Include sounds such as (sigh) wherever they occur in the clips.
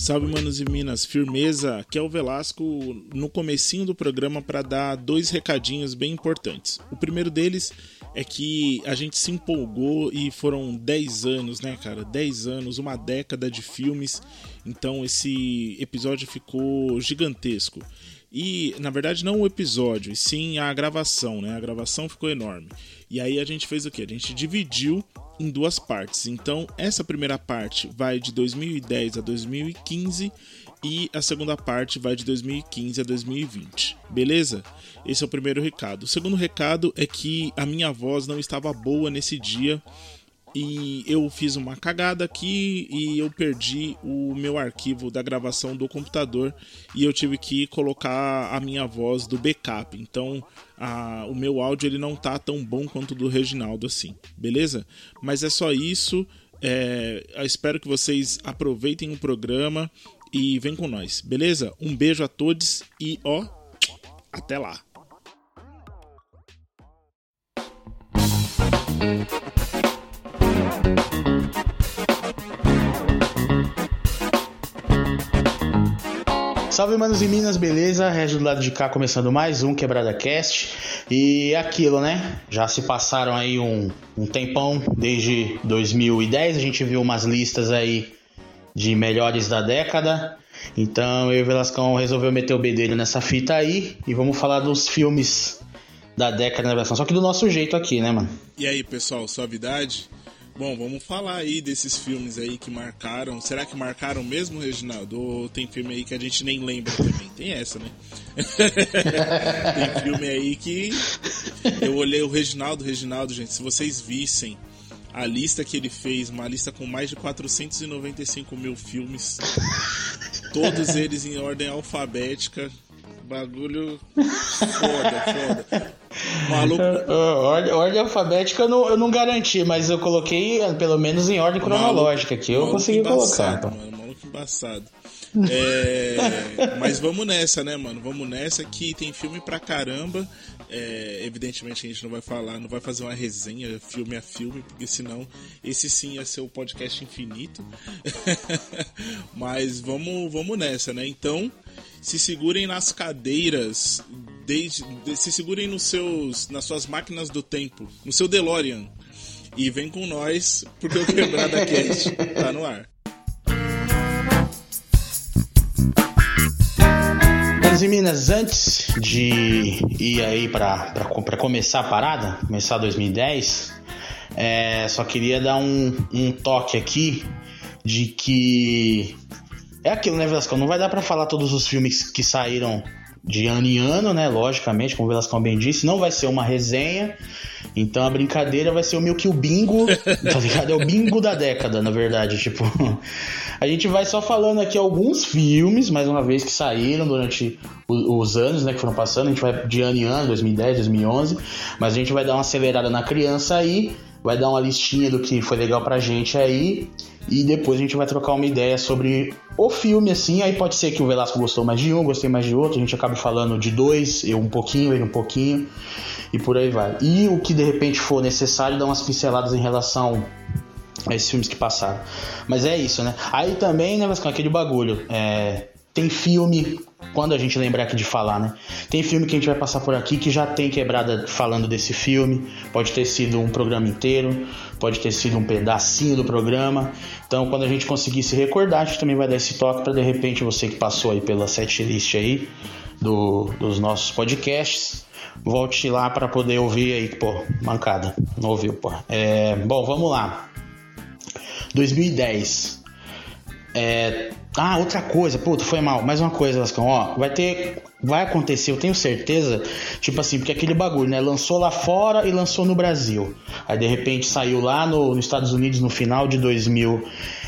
Salve, manos e minas, firmeza. Aqui é o Velasco no comecinho do programa para dar dois recadinhos bem importantes. O primeiro deles é que a gente se empolgou e foram 10 anos, né, cara? 10 anos, uma década de filmes. Então esse episódio ficou gigantesco. E, na verdade, não o episódio, e sim a gravação, né? A gravação ficou enorme. E aí a gente fez o quê? A gente dividiu em duas partes. Então, essa primeira parte vai de 2010 a 2015 e a segunda parte vai de 2015 a 2020. Beleza? Esse é o primeiro recado. O segundo recado é que a minha voz não estava boa nesse dia e eu fiz uma cagada aqui e eu perdi o meu arquivo da gravação do computador e eu tive que colocar a minha voz do backup. Então, a, o meu áudio ele não tá tão bom quanto o do Reginaldo assim, beleza? Mas é só isso. É, espero que vocês aproveitem o programa e vem com nós, beleza? Um beijo a todos e ó, até lá. Salve, manos e minas, beleza? Regis do lado de cá começando mais um Quebrada Cast. E é aquilo, né? Já se passaram aí um, um tempão, desde 2010, a gente viu umas listas aí de melhores da década. Então eu e o Velascão resolveu meter o bedelho nessa fita aí e vamos falar dos filmes da década da versão, só que do nosso jeito aqui, né, mano? E aí, pessoal, suavidade? Bom, vamos falar aí desses filmes aí que marcaram. Será que marcaram mesmo, Reginaldo? Ou tem filme aí que a gente nem lembra também? Tem essa, né? (laughs) tem filme aí que eu olhei o Reginaldo, Reginaldo, gente, se vocês vissem a lista que ele fez, uma lista com mais de 495 mil filmes, todos eles em ordem alfabética. Bagulho foda, foda. Maluco. (laughs) ordem, ordem alfabética eu não, eu não garanti, mas eu coloquei pelo menos em ordem cronológica aqui. Eu consegui colocar. Então. Mano, maluco embaçado. É, mas vamos nessa, né, mano? Vamos nessa que tem filme pra caramba. É, evidentemente a gente não vai falar, não vai fazer uma resenha filme a filme, porque senão esse sim ia ser o podcast infinito. (laughs) mas vamos, vamos nessa, né? Então, se segurem nas cadeiras, desde, se segurem nos seus, nas suas máquinas do tempo, no seu DeLorean. E vem com nós, porque o Quebrada (laughs) Cast tá no ar. Minas e Minas, antes de ir aí para começar a parada, começar 2010, é, só queria dar um, um toque aqui de que é aquilo, né, Velascão? Não vai dar para falar todos os filmes que saíram de ano em ano, né? Logicamente, como o Velascão bem disse, não vai ser uma resenha. Então a brincadeira vai ser o meio que o bingo, tá ligado? É o bingo da década, na verdade. Tipo, a gente vai só falando aqui alguns filmes, mais uma vez, que saíram durante os anos, né? Que foram passando. A gente vai de ano em ano, 2010, 2011. Mas a gente vai dar uma acelerada na criança aí, vai dar uma listinha do que foi legal pra gente aí. E depois a gente vai trocar uma ideia sobre o filme, assim. Aí pode ser que o Velasco gostou mais de um, gostei mais de outro. A gente acaba falando de dois, eu um pouquinho, ele um pouquinho. E por aí vai. E o que de repente for necessário, dar umas pinceladas em relação a esses filmes que passaram. Mas é isso, né? Aí também, né, Vascão, aquele bagulho. É, tem filme, quando a gente lembrar aqui de falar, né? Tem filme que a gente vai passar por aqui que já tem quebrada falando desse filme. Pode ter sido um programa inteiro, pode ter sido um pedacinho do programa. Então, quando a gente conseguir se recordar, a gente também vai dar esse toque para de repente você que passou aí pela setlist aí do, dos nossos podcasts, volte lá para poder ouvir aí, pô, mancada. Não ouviu, pô. É, bom, vamos lá. 2010. É, ah, outra coisa, puta, foi mal. Mais uma coisa, Lascão, ó, vai ter. Vai acontecer, eu tenho certeza. Tipo assim, porque aquele bagulho, né? Lançou lá fora e lançou no Brasil. Aí de repente saiu lá no, nos Estados Unidos no final de 2009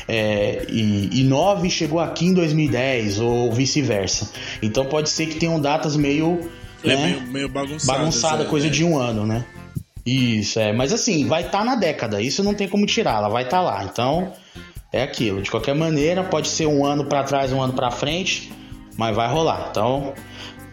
é, e, e chegou aqui em 2010, ou vice-versa. Então pode ser que tenham datas meio. É né, meio, meio bagunçada. Bagunçada, coisa é. de um ano, né? Isso, é. Mas assim, vai estar tá na década. Isso não tem como tirar, ela vai estar tá lá. Então é aquilo. De qualquer maneira, pode ser um ano para trás, um ano para frente, mas vai rolar. Então,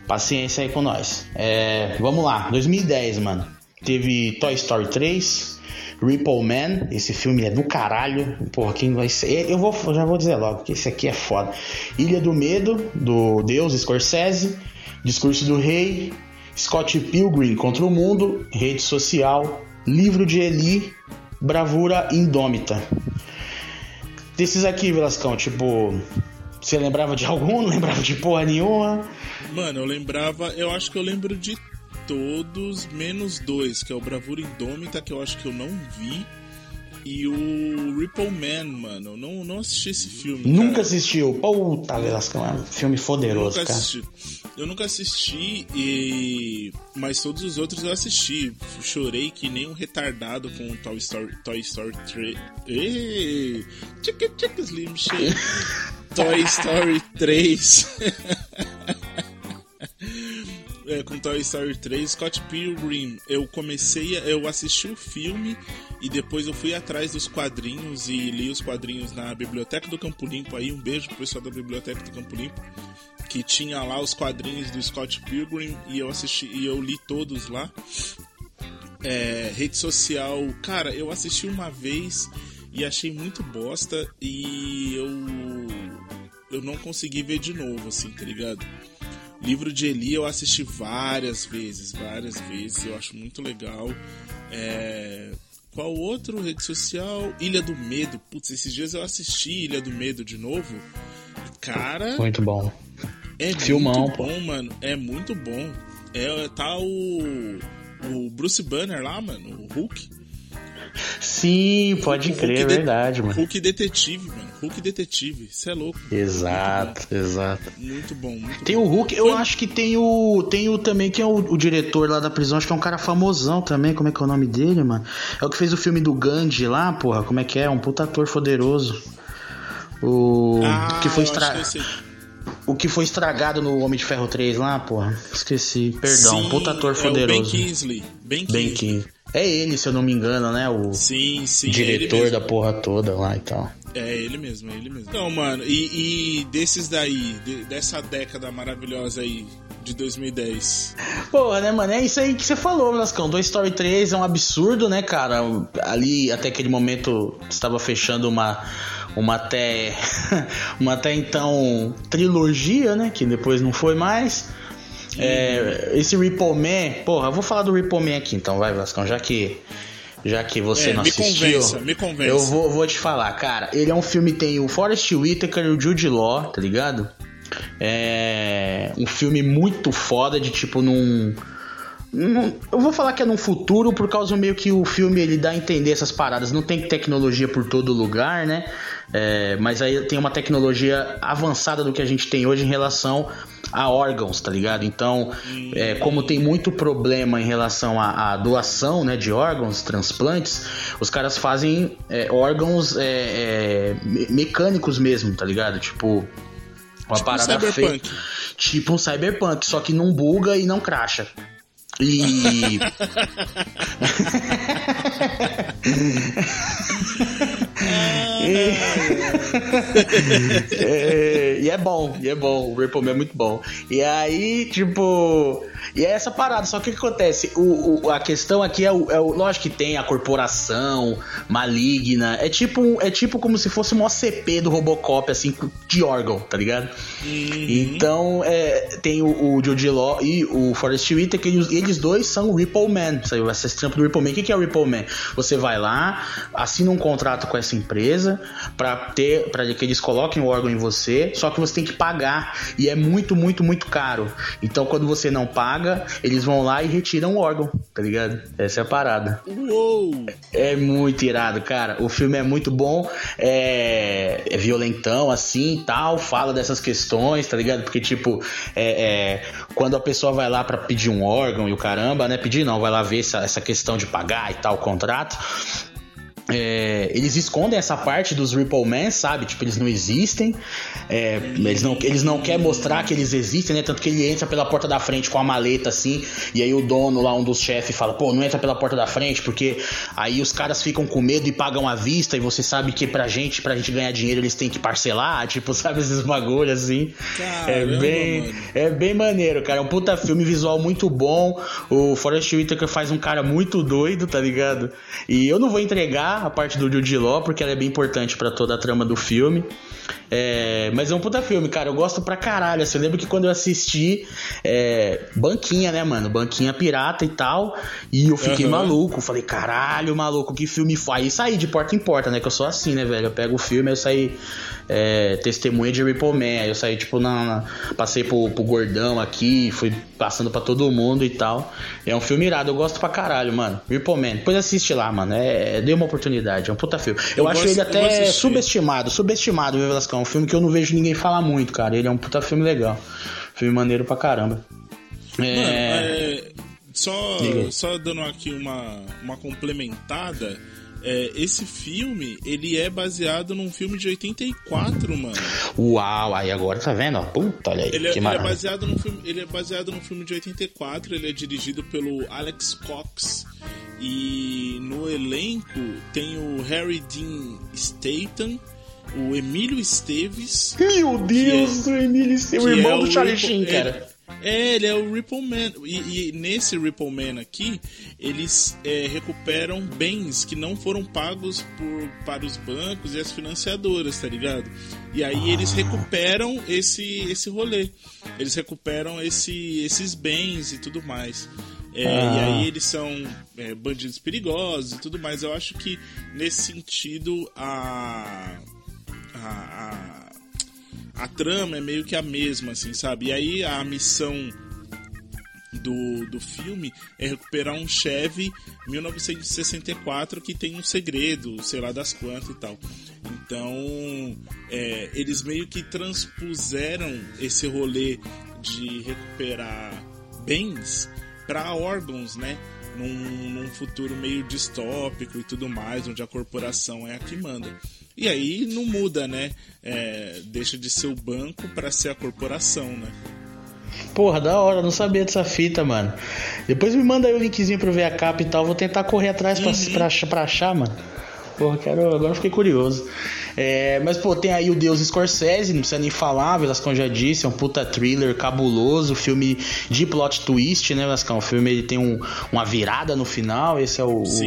paciência aí com nós. É, vamos lá, 2010, mano. teve Toy Story 3, Ripple Man, esse filme é do caralho. Porra, quem vai ser? Eu vou, já vou dizer logo que esse aqui é foda. Ilha do Medo, do Deus Scorsese, Discurso do Rei, Scott Pilgrim contra o Mundo, Rede Social, Livro de Eli, Bravura Indômita. Desses aqui, Velascão, tipo, você lembrava de algum? (laughs) Não lembrava de porra nenhuma? Mano, eu lembrava, eu acho que eu lembro de todos, menos dois, que é o Bravura Indômita, que eu acho que eu não vi. E o Ripple Man, mano. Eu não, não assisti esse filme. Nunca cara. assistiu. Puta, Velascão, é um filme foderoso, eu cara. Assisti. Eu nunca assisti, e... mas todos os outros eu assisti. Chorei que nem um retardado com Toy Story, Toy Story 3. Ei! Tchica, tchica, Slim. (laughs) Toy Story 3. É, com Toy Story 3, Scott Pilgrim, eu comecei, a, eu assisti o filme e depois eu fui atrás dos quadrinhos e li os quadrinhos na Biblioteca do Campo Limpo. Aí um beijo pro pessoal da Biblioteca do Campo Limpo, que tinha lá os quadrinhos do Scott Pilgrim e eu assisti e eu li todos lá. É, rede social, cara, eu assisti uma vez e achei muito bosta e eu eu não consegui ver de novo, assim, tá ligado? Livro de Eli eu assisti várias vezes, várias vezes, eu acho muito legal. É... Qual outro rede social? Ilha do Medo. Putz, esses dias eu assisti Ilha do Medo de novo. Cara. Muito bom. É Filmão, muito bom, pô. mano. É muito bom. É, tá o. O Bruce Banner lá, mano, o Hulk. Sim, pode crer, é verdade, mano. Hulk Detetive, mano. Hulk Detetive, isso é louco. Exato, muito exato. Muito bom, muito Tem bom. o Hulk, eu Foi... acho que tem o. Tem o também, que é o, o, diretor lá da prisão, acho que é um cara famosão também. Como é que é o nome dele, mano? É o que fez o filme do Gandhi lá, porra. Como é que é? Um puta ator poderoso. O. Ah, que foi estragado. O que foi estragado no Homem de Ferro 3 lá, porra. Esqueci. Perdão, Sim, puta ator é poderoso. ben Kingsley. Ben Kingsley. Ben Kingsley. É ele, se eu não me engano, né? O sim, sim, diretor da porra toda lá e tal. É ele mesmo, é ele mesmo. Então, mano, e, e desses daí, de, dessa década maravilhosa aí, de 2010. Porra, né, mano? É isso aí que você falou, Lascão. Toy Story 3 é um absurdo, né, cara? Ali, até aquele momento, estava fechando uma uma até (laughs) uma até então trilogia, né, que depois não foi mais. É, esse Ripple Man, porra, eu vou falar do Ripple Man aqui então, vai, Vascão, já que já que você é, não me assistiu. Convença, me convença. Eu vou, vou te falar, cara. Ele é um filme tem o Forrest Whitaker e o Jude Law, tá ligado? É um filme muito foda de tipo num eu vou falar que é num futuro por causa meio que o filme ele dá a entender essas paradas. Não tem tecnologia por todo lugar, né? É, mas aí tem uma tecnologia avançada do que a gente tem hoje em relação a órgãos, tá ligado? Então, é, como tem muito problema em relação à, à, doação né, de órgãos, transplantes, os caras fazem é, órgãos é, é mecânicos mesmo, tá ligado? Tipo, uma tipo parada um feita. Tipo um cyberpunk, só que não buga e não cracha. E. (laughs) (laughs) é, (laughs) e é bom, e é bom. O Ripple é muito bom. E aí, tipo. E é essa parada. Só que o que acontece? O, o, a questão aqui é o, é o. Lógico que tem a corporação maligna. É tipo, é tipo como se fosse uma OCP do Robocop, assim, de órgão, tá ligado? Uhum. Então, é, tem o, o Jude Law e o Forrest Whitaker. Eles, eles dois são o Ripple Man. Saiu essa estampa do Ripple Man. O que, que é o Ripple Man? Você vai lá, assina um contrato com essa empresa para ter, para que eles coloquem o órgão em você. Só que você tem que pagar e é muito, muito, muito caro. Então, quando você não paga eles vão lá e retiram o órgão, tá ligado? Essa é a parada. Uou! É muito irado, cara. O filme é muito bom, é, é violentão assim tal, fala dessas questões, tá ligado? Porque, tipo, é, é... quando a pessoa vai lá para pedir um órgão e o caramba, né? Pedir não, vai lá ver essa, essa questão de pagar e tal, o contrato é, eles escondem essa parte dos Ripple Man, sabe? Tipo, eles não existem. É, eles, não, eles não querem mostrar que eles existem, né? Tanto que ele entra pela porta da frente com a maleta assim. E aí o dono lá, um dos chefes, fala: pô, não entra pela porta da frente, porque aí os caras ficam com medo e pagam à vista. E você sabe que pra gente, pra gente ganhar dinheiro, eles têm que parcelar. (laughs) Tipo, sabe? Esses bagulhos assim. Caramba, é bem, mano. é bem maneiro, cara. É um puta filme visual muito bom. O Forrest Whitaker faz um cara muito doido, tá ligado? E eu não vou entregar a parte do Jude Law, porque ela é bem importante para toda a trama do filme. É, mas é um puta filme, cara. Eu gosto pra caralho. Assim, eu lembro que quando eu assisti, é, banquinha, né, mano? Banquinha pirata e tal. E eu fiquei uhum. maluco. Falei, caralho, maluco, que filme faz? E saí de porta em porta, né? Que eu sou assim, né, velho? Eu pego o filme, eu saí é, testemunha de Ripple Man. Aí eu saí, tipo, na, na passei pro, pro, gordão aqui, fui passando pra todo mundo e tal. É um filme irado, eu gosto pra caralho, mano. Ripple Man. Depois assiste lá, mano. É, dê uma oportunidade, é um puta filme. Eu, eu acho gosto, ele até subestimado, subestimado, viu, Velascão? É um filme que eu não vejo ninguém falar muito, cara. Ele é um puta filme legal. Filme maneiro pra caramba. É... Mano, é... Só, só dando aqui uma, uma complementada é, esse filme, ele é baseado num filme de 84, mano. Uau, aí agora tá vendo? Puta, olha aí, ele, é, ele é baseado num filme, ele é baseado num filme de 84, ele é dirigido pelo Alex Cox. E no elenco tem o Harry Dean Statham, o Emílio Esteves. Meu Deus, é, o Emílio Esteves, o irmão é do Charlie Sheen, cara. É, ele é o Ripple Man. E, e nesse Ripple Man aqui, eles é, recuperam bens que não foram pagos por, para os bancos e as financiadoras, tá ligado? E aí ah. eles recuperam esse, esse rolê. Eles recuperam esse, esses bens e tudo mais. É, ah. E aí eles são é, bandidos perigosos e tudo mais. Eu acho que nesse sentido a, a, a a trama é meio que a mesma, assim, sabe? E aí a missão do, do filme é recuperar um Chevy 1964 que tem um segredo, sei lá das quantas e tal. Então, é, eles meio que transpuseram esse rolê de recuperar bens para órgãos, né? Num, num futuro meio distópico e tudo mais, onde a corporação é a que manda. E aí não muda, né? É, deixa de ser o banco para ser a corporação, né? Porra, da hora, não sabia dessa fita, mano. Depois me manda aí o linkzinho pra ver a capa e tal. Vou tentar correr atrás uhum. pra, pra, pra achar, mano. Porra, quero. Agora fiquei curioso. É, mas, pô, tem aí o Deus Scorsese, não precisa nem falar, Velascão já disse, é um puta thriller cabuloso, filme de plot twist, né, Velascão? O filme ele tem um, uma virada no final, esse é o, o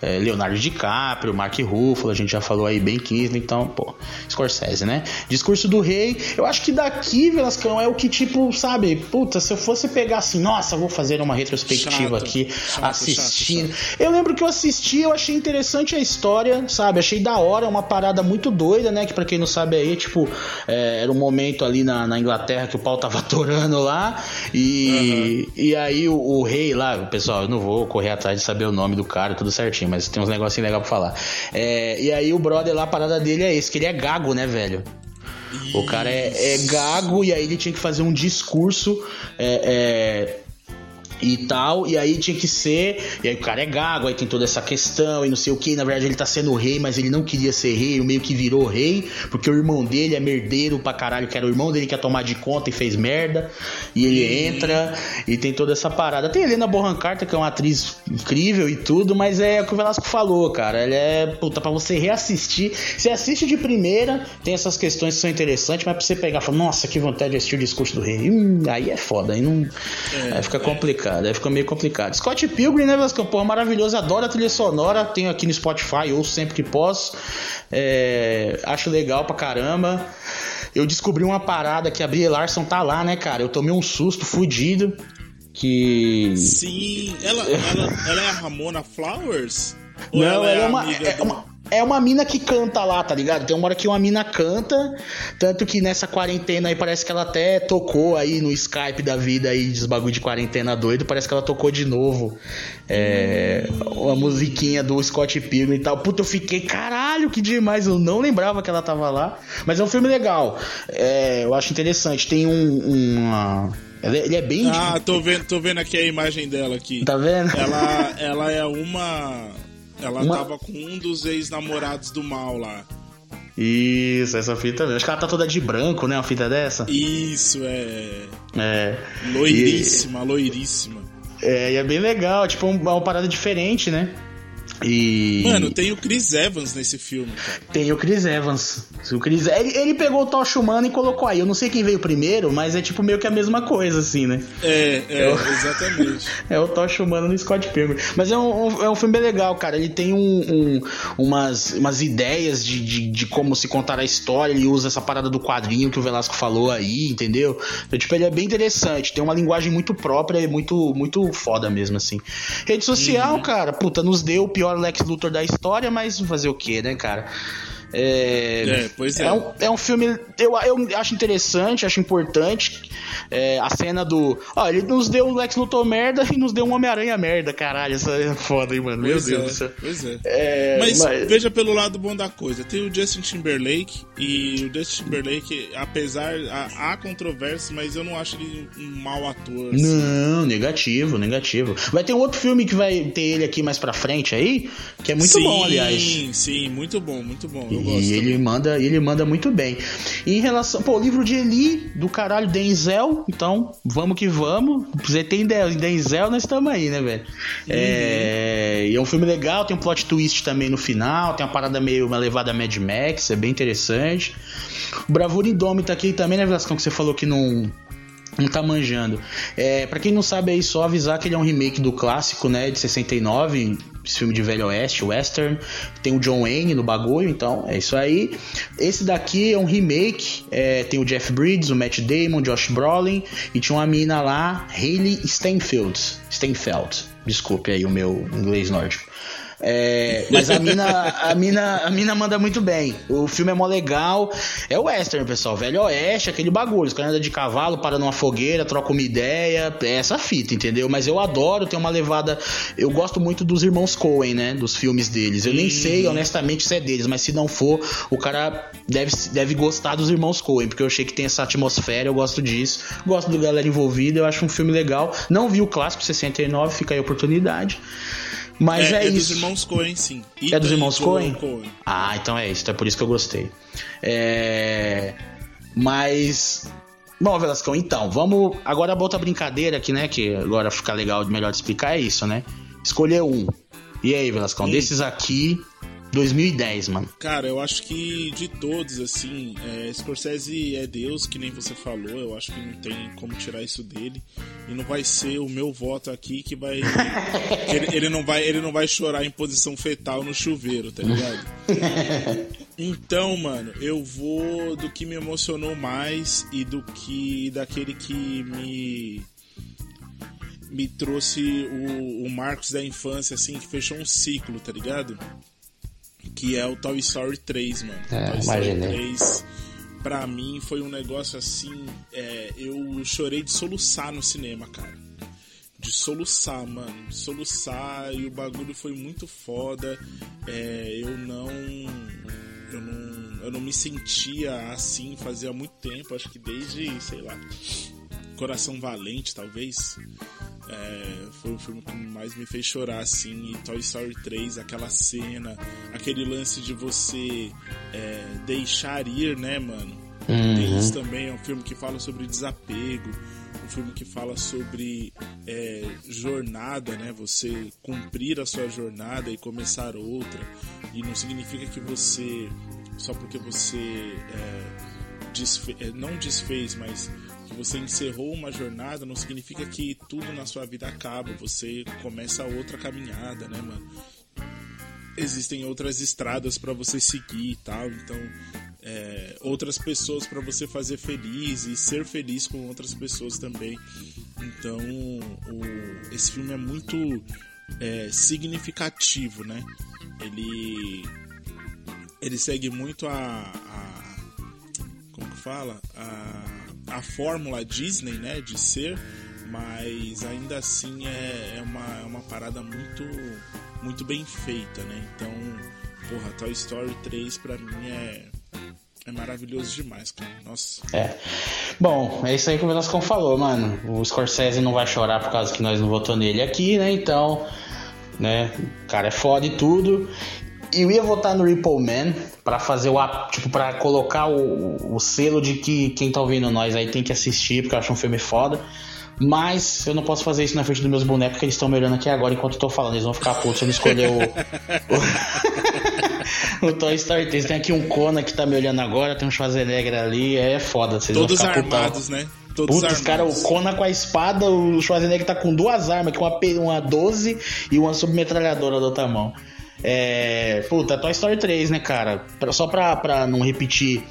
é, Leonardo DiCaprio, Mark Ruffalo, a gente já falou aí bem 15, então, pô, Scorsese, né? Discurso do Rei, eu acho que daqui, Velascão, é o que, tipo, sabe, puta, se eu fosse pegar assim, nossa, vou fazer uma retrospectiva chato, aqui, chato, assistindo. Chato, eu lembro que eu assisti, eu achei interessante a história, sabe? Achei da hora, uma parada muito muito doida, né? Que para quem não sabe aí, tipo, é, era um momento ali na, na, Inglaterra que o pau tava (laughs) atorando lá. E, uhum. e aí o, o, rei lá, pessoal, eu não vou correr atrás de saber o nome do cara, tudo certinho, mas tem uns negocinhos legais pra falar. É, e aí o brother lá, a parada dele é esse, que ele é gago, né, velho? O cara é, é, gago e aí ele tinha que fazer um discurso é, é e tal, e aí tinha que ser, e aí o cara é gago, aí tem toda essa questão e não sei o que, na verdade ele tá sendo rei, mas ele não queria ser rei, meio que virou rei, porque o irmão dele é merdeiro pra caralho, que era o irmão dele que ia tomar de conta e fez merda, e ele entra, e tem toda essa parada. Tem Helena Bonham Carter, que é uma atriz incrível e tudo, mas é o que o Velasco falou, cara, ela é, puta, pra você reassistir, você assiste de primeira, tem essas questões que são interessantes, mas pra você pegar e falar, nossa, que vontade de assistir o discurso do rei, hum, aí é foda, aí não, é, aí fica é. complicado complicado, aí fica meio complicado. Scott Pilgrim, né, Vascão? Porra, maravilhoso, adoro a trilha sonora, tenho aqui no Spotify, ouço sempre que posso. É, acho legal pra caramba. Eu descobri uma parada que a Brie Larson tá lá, né, cara? Eu tomei um susto fudido. Que. Sim, ela, ela, ela é a Ramona Flowers? Ou Não, ela, é, é uma, é, uma, é uma mina que canta lá, tá ligado? Tem uma hora que uma mina canta, tanto que nessa quarentena aí parece que ela até tocou aí no Skype da vida aí, dos bagulho de quarentena doido, parece que ela tocou de novo é, uma musiquinha do Scott Pilgrim e tal. Puta, eu fiquei, caralho, que demais, eu não lembrava que ela tava lá. Mas é um filme legal, é, eu acho interessante. Tem um, uma... Ele é bem. Ah, tô vendo, tô vendo aqui a imagem dela aqui. Tá vendo? Ela, ela é uma Ela uma... tava com um dos ex-namorados do mal lá. Isso, essa fita mesmo. Acho que ela tá toda de branco, né? Uma fita dessa. Isso, é. É. Loiríssima, e... loiríssima. É, e é bem legal, tipo, uma parada diferente, né? E... Mano, tem o Chris Evans nesse filme, cara. Tem o Chris Evans. O Chris... Ele, ele pegou o Tocha Humana e colocou aí. Eu não sei quem veio primeiro, mas é tipo meio que a mesma coisa, assim, né? É, é, é o... exatamente. (laughs) é o Tocha Humana no Scott Pilgrim. Mas é um, é um filme bem legal, cara. Ele tem um, um, umas, umas ideias de, de, de, como se contar a história. Ele usa essa parada do quadrinho que o Velasco falou aí, entendeu? Então, tipo, ele é bem interessante. Tem uma linguagem muito própria e muito, muito foda mesmo, assim. Rede social, uhum. cara, puta, nos deu o pior pior Lex Luthor da história, mas fazer o quê, né, cara? É, é, pois é. É um, é um filme, eu, eu acho interessante, acho importante. É, a cena do. Ó, ele nos deu um Lex Luthor merda e nos deu um Homem-Aranha merda, caralho. Essa é foda, hein, mano? Pois Meu Deus do céu. Pois é. é mas, mas, veja pelo lado bom da coisa: tem o Justin Timberlake, e o Justin Timberlake, apesar. Há, há controvérsia, mas eu não acho ele um mau ator. Assim. Não, negativo, negativo. Vai ter um outro filme que vai ter ele aqui mais pra frente aí, que é muito sim, bom, aliás. Sim, sim, muito bom, muito bom. Eu e ele manda, ele manda muito bem. E em relação, pô, o livro de Eli, do caralho Denzel, então vamos que vamos. Você tem Denzel, nós estamos aí, né, velho? Uhum. É, e é um filme legal, tem um plot twist também no final, tem uma parada meio, uma levada Mad Max, é bem interessante. O Bravura Indômita aqui também, né, Velascão, que você falou que não não tá manjando. É, para quem não sabe aí, só avisar que ele é um remake do clássico, né, de 69, esse filme de Velho Oeste, western. Tem o John Wayne no bagulho, então é isso aí. Esse daqui é um remake, é, tem o Jeff Bridges, o Matt Damon, Josh Brolin e tinha uma mina lá, Hayley Steinfeld. Steinfeld. Desculpe aí o meu inglês nórdico. É, mas a mina, a, mina, a mina manda muito bem. O filme é mó legal. É o western, pessoal. Velho oeste, aquele bagulho. Os caras andam de cavalo, para numa fogueira, trocam uma ideia. É essa fita, entendeu? Mas eu adoro, tem uma levada. Eu gosto muito dos irmãos Coen, né? Dos filmes deles. Eu nem sei, honestamente, se é deles, mas se não for, o cara deve, deve gostar dos irmãos Coen, porque eu achei que tem essa atmosfera, eu gosto disso. Gosto do galera envolvida, eu acho um filme legal. Não vi o clássico 69, fica aí a oportunidade. Mas é, é, é isso. dos irmãos Coen, sim. E é dos irmãos Coen? Coen? Ah, então é isso. Então é por isso que eu gostei. É... Mas. Bom, Velascão, então, vamos. Agora a outra brincadeira aqui, né? Que agora fica legal, melhor de explicar, é isso, né? Escolher um. E aí, Velascão, desses aqui, 2010, mano. Cara, eu acho que de todos, assim, é, Scorsese é Deus, que nem você falou. Eu acho que não tem como tirar isso dele. E não vai ser o meu voto aqui que vai. (laughs) ele, ele, não vai ele não vai chorar em posição fetal no chuveiro, tá ligado? (laughs) Então, mano, eu vou do que me emocionou mais e do que. daquele que me me trouxe o, o Marcos da infância, assim, que fechou um ciclo, tá ligado? Que é o Toy Story 3, mano. É, Toy Story 3, pra mim, foi um negócio assim. É, eu chorei de soluçar no cinema, cara. De soluçar, mano. De soluçar e o bagulho foi muito foda. É, eu não. Eu não, eu não me sentia assim fazia muito tempo, acho que desde, sei lá, Coração Valente, talvez. É, foi o filme que mais me fez chorar, assim. E Toy Story 3, aquela cena, aquele lance de você é, deixar ir, né, mano? Uhum. Tem isso também, é um filme que fala sobre desapego, um filme que fala sobre é, jornada, né? Você cumprir a sua jornada e começar outra. E não significa que você, só porque você é, desfe é, não desfez, mas você encerrou uma jornada não significa que tudo na sua vida acaba, você começa outra caminhada, né, mano? Existem outras estradas para você seguir e tal, então é, outras pessoas para você fazer feliz e ser feliz com outras pessoas também. Então, o, esse filme é muito é, significativo, né? Ele ele segue muito a, a como que fala a a fórmula Disney, né, de ser, mas ainda assim é, é, uma, é uma parada muito, muito bem feita, né? Então, porra, Toy Story 3 pra mim é, é maravilhoso demais, cara. Nossa. É. Bom, é isso aí que o Velascão falou, mano. O Scorsese não vai chorar por causa que nós não votou nele aqui, né? Então, né? O cara é foda e tudo. Eu ia votar no Ripple Man pra fazer o. Tipo, pra colocar o, o selo de que quem tá ouvindo nós aí tem que assistir, porque eu acho um filme foda. Mas eu não posso fazer isso na frente dos meus bonecos, porque eles estão me olhando aqui agora enquanto eu tô falando. Eles vão ficar putos se eu não escolher o. o, (laughs) o Toy Story 3. Tem aqui um Kona que tá me olhando agora, tem um Schwarzenegger ali. É foda. Vocês Todos vão ficar armados, putão. né? Todos Putz, cara, o Kona com a espada, o Schwarzenegger tá com duas armas, que uma, uma 12 e uma submetralhadora da outra mão. É. Puta, Toy Story 3, né, cara? Só pra, pra não repetir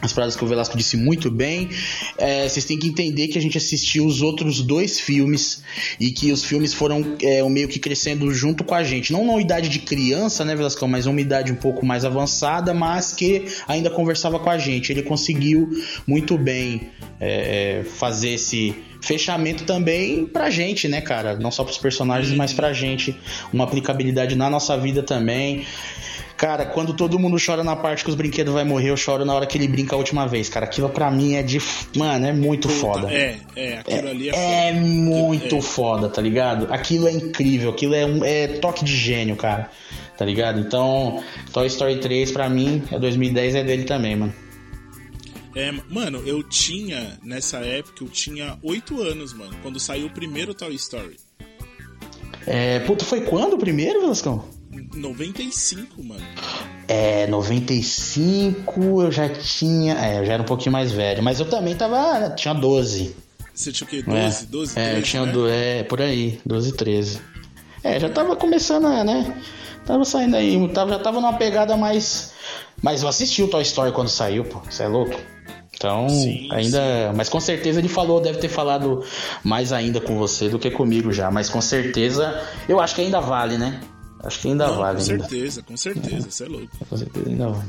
as frases que o Velasco disse muito bem. É, vocês têm que entender que a gente assistiu os outros dois filmes e que os filmes foram é, meio que crescendo junto com a gente. Não numa idade de criança, né, Velasco, mas uma idade um pouco mais avançada, mas que ainda conversava com a gente. Ele conseguiu muito bem é, fazer esse fechamento também pra gente, né, cara? Não só pros personagens, mas pra gente. Uma aplicabilidade na nossa vida também. Cara, quando todo mundo chora na parte que os brinquedos vai morrer, eu choro na hora que ele brinca a última vez, cara. Aquilo pra mim é de. Mano, é muito Puta, foda. É, é, aquilo é, ali é, é muito É. foda, tá ligado? Aquilo é incrível, aquilo é, um, é toque de gênio, cara. Tá ligado? Então, Toy Story 3 pra mim, é 2010 é dele também, mano. É, mano, eu tinha, nessa época, eu tinha 8 anos, mano, quando saiu o primeiro Toy Story. É, puta, foi quando o primeiro, Velascão? 95, mano. É, 95 eu já tinha. É, eu já era um pouquinho mais velho. Mas eu também tava. Tinha 12. Você tinha o quê? 12? 12, é, 13, eu tinha né? do, é, por aí, 12, 13. É, já tava começando, a, né? Tava saindo aí, tava, já tava numa pegada mais. Mas eu assisti o Toy Story quando saiu, pô. Você é louco? Então, Sim, ainda. Mas com certeza ele falou, deve ter falado mais ainda com você do que comigo já. Mas com certeza, eu acho que ainda vale, né? Acho que ainda Não, vale. com ainda. certeza, com certeza, você é louco. Com certeza ainda vale.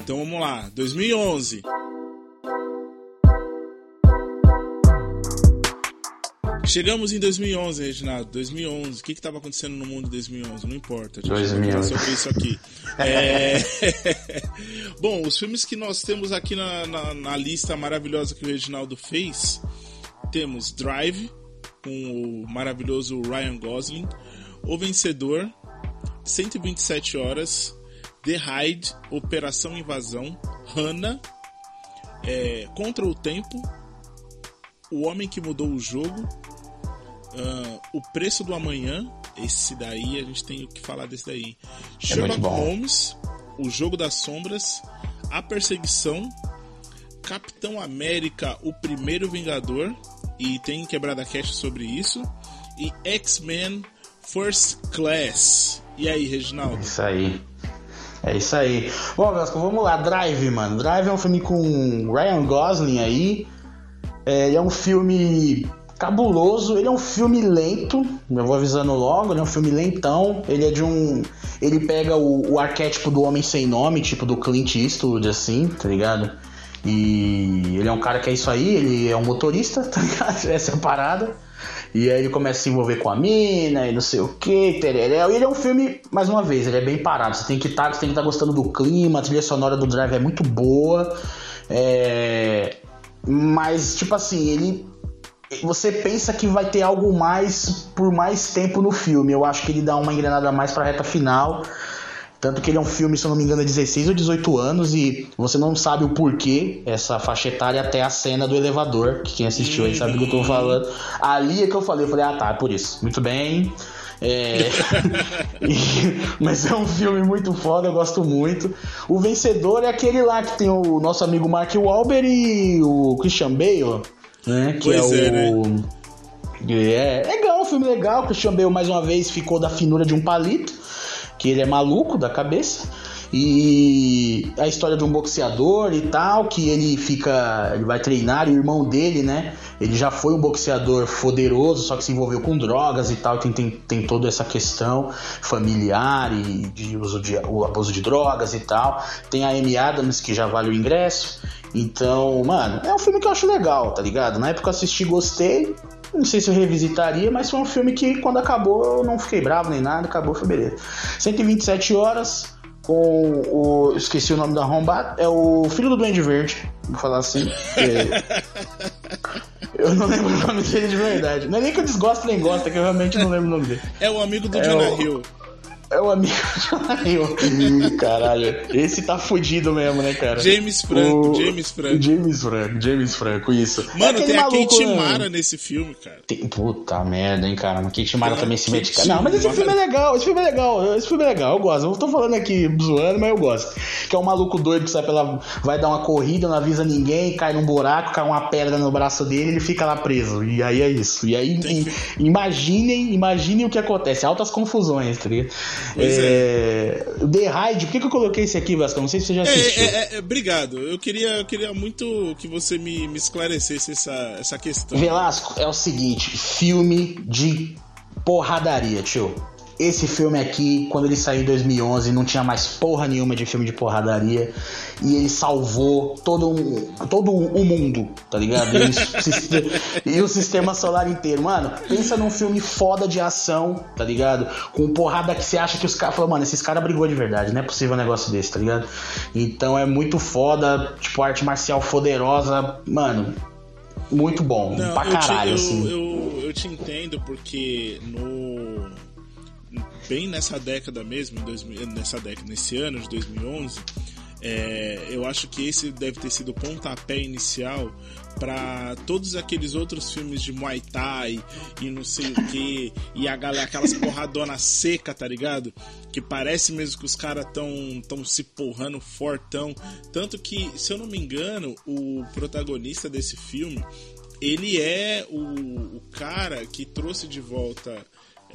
Então vamos lá, 2011. Chegamos em 2011, Reginaldo. 2011. O que estava acontecendo no mundo em 2011? Não importa. A gente vai 2011. falar sobre isso aqui. É... (laughs) Bom, os filmes que nós temos aqui na, na, na lista maravilhosa que o Reginaldo fez, temos Drive, com o maravilhoso Ryan Gosling, O Vencedor, 127 Horas, The Raid, Operação Invasão, Hannah, é, Contra o Tempo, O Homem que Mudou o Jogo, ah, O Preço do Amanhã, esse daí a gente tem que falar desse daí. Sherlock bom. Holmes, O Jogo das Sombras, A Perseguição, Capitão América, O Primeiro Vingador, e tem quebrada cash sobre isso, e X-Men First Class. E aí, Reginaldo? Isso aí. É isso aí. Bom, Velasco, vamos lá. Drive, mano. Drive é um filme com Ryan Gosling aí. É, é um filme cabuloso. Ele é um filme lento. Eu vou avisando logo. Ele é um filme lentão. Ele é de um. Ele pega o, o arquétipo do homem sem nome, tipo do Clint Eastwood, assim, tá ligado? E ele é um cara que é isso aí. Ele é um motorista, (laughs) tá ligado? Essa é a parada. E aí ele começa a se envolver com a mina e não sei o que, tereréu. E ele é um filme, mais uma vez, ele é bem parado. Você tem que estar você tem que estar gostando do clima, a trilha sonora do Drive é muito boa. É... Mas, tipo assim, ele. Você pensa que vai ter algo mais por mais tempo no filme. Eu acho que ele dá uma engrenada a mais pra reta final. Tanto que ele é um filme, se eu não me engano, é 16 ou 18 anos e você não sabe o porquê essa faixa etária até a cena do elevador, que quem assistiu aí sabe do que eu tô falando. Ali é que eu falei, eu falei, ah tá, é por isso. Muito bem. É... (laughs) Mas é um filme muito foda, eu gosto muito. O vencedor é aquele lá que tem o nosso amigo Mark Wahlberg e o Christian Bale, né? Que Pois é, é, né? o. É, legal, um filme legal. O Christian Bale mais uma vez ficou da finura de um palito, que ele é maluco da cabeça. E a história de um boxeador e tal, que ele fica. Ele vai treinar, e o irmão dele, né? Ele já foi um boxeador poderoso, só que se envolveu com drogas e tal. Tem, tem, tem toda essa questão familiar e de uso de, o abuso de drogas e tal. Tem a Amy Adams, que já vale o ingresso. Então, mano, é um filme que eu acho legal, tá ligado? Na época eu assisti, gostei. Não sei se eu revisitaria, mas foi um filme que quando acabou eu não fiquei bravo nem nada, acabou, foi beleza. 127 horas com o. Esqueci o nome da arrombado. É o filho do Duende Verde, vou falar assim. É, (laughs) Eu não lembro o nome dele de verdade. Não é nem que eu desgosto nem gosto, é que eu realmente não lembro o nome dele. É o amigo do é Jonah o... Hill. É o amigo (laughs) de Caralho, esse tá fudido mesmo, né, cara? James Franco, o... James Franco. James Franco, James Franco, isso. Mano, é tem a Kate né? Mara nesse filme, cara. Tem... Puta merda, hein, cara. A Kate Mara também se mete. Não, mas esse filme é legal, esse filme é legal, esse filme é legal, eu gosto. Eu tô falando aqui zoando, mas eu gosto. Que é um maluco doido que sai pela. vai dar uma corrida, não avisa ninguém, cai num buraco, cai uma pedra no braço dele e ele fica lá preso. E aí é isso. E aí, que... imaginem, imaginem o que acontece. Altas confusões, tá ligado? É, é. The Raid, por que, que eu coloquei esse aqui, Vasco? Não sei se você já é, assistiu. É, é, obrigado. Eu queria, eu queria muito que você me, me esclarecesse essa, essa questão. Velasco, é o seguinte: filme de porradaria, tio. Esse filme aqui, quando ele saiu em 2011, não tinha mais porra nenhuma de filme de porradaria. E ele salvou todo, um, todo o mundo, tá ligado? E o, (laughs) e o sistema solar inteiro. Mano, pensa num filme foda de ação, tá ligado? Com porrada que você acha que os caras. Falou, mano, esses caras brigou de verdade, não é possível um negócio desse, tá ligado? Então é muito foda, tipo, arte marcial poderosa. Mano, muito bom, não, pra caralho, eu te, eu, assim. Eu, eu, te entendo, porque no bem nessa década mesmo, 2000, nessa década, nesse ano de 2011, é, eu acho que esse deve ter sido o pontapé inicial para todos aqueles outros filmes de Muay Thai e não sei o que, e a galera, aquelas porradonas seca, tá ligado? Que parece mesmo que os caras tão, tão se porrando fortão. Tanto que, se eu não me engano, o protagonista desse filme, ele é o, o cara que trouxe de volta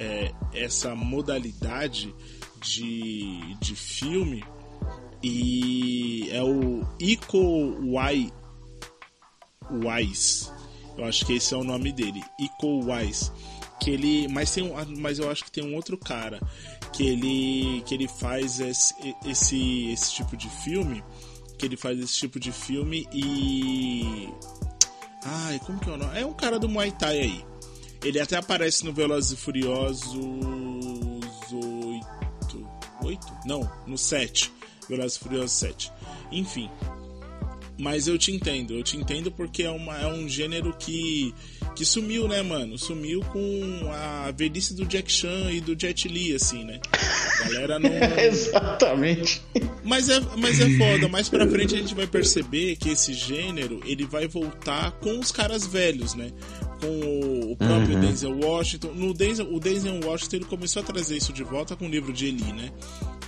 é, essa modalidade de, de filme e é o Iko Wai, Wise. Eu acho que esse é o nome dele, Iko Wise. Que ele, mas tem, mas eu acho que tem um outro cara que ele que ele faz esse, esse esse tipo de filme, que ele faz esse tipo de filme e Ai, como que é o nome? É um cara do Muay Thai aí. Ele até aparece no Velozes e Furiosos 8. 8? Não, no 7. Velozes e Furiosos 7. Enfim. Mas eu te entendo, eu te entendo porque é, uma, é um gênero que, que sumiu, né, mano? Sumiu com a velhice do Jack Chan e do Jet Li, assim, né? A galera não. (laughs) Exatamente. Mas é, mas é foda, mais pra frente a gente vai perceber que esse gênero ele vai voltar com os caras velhos, né? com o próprio uhum. Denzel Washington. No Denzel, o Denzel Washington ele começou a trazer isso de volta com o livro de Eli, né?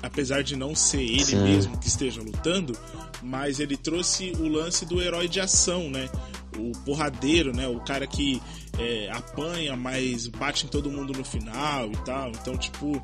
Apesar de não ser ele Sim. mesmo que esteja lutando, mas ele trouxe o lance do herói de ação, né? O porradeiro, né? O cara que é, apanha, mas bate em todo mundo no final e tal. Então, tipo,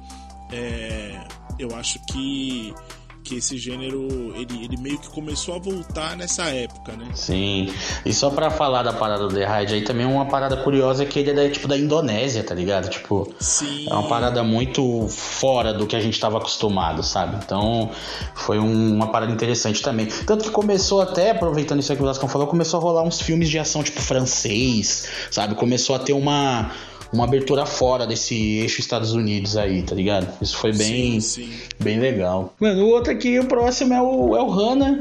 é, eu acho que que esse gênero ele, ele meio que começou a voltar nessa época, né? Sim. E só para falar da parada do The Raid aí também uma parada curiosa é que ele é da, tipo da Indonésia, tá ligado? Tipo, Sim. é uma parada muito fora do que a gente tava acostumado, sabe? Então, foi um, uma parada interessante também. Tanto que começou até, aproveitando isso aí que o Lascão falou, começou a rolar uns filmes de ação tipo francês, sabe? Começou a ter uma uma abertura fora desse eixo Estados Unidos aí, tá ligado? Isso foi bem, sim, sim. bem legal. Mano, o outro aqui, o próximo é o, é o Hannah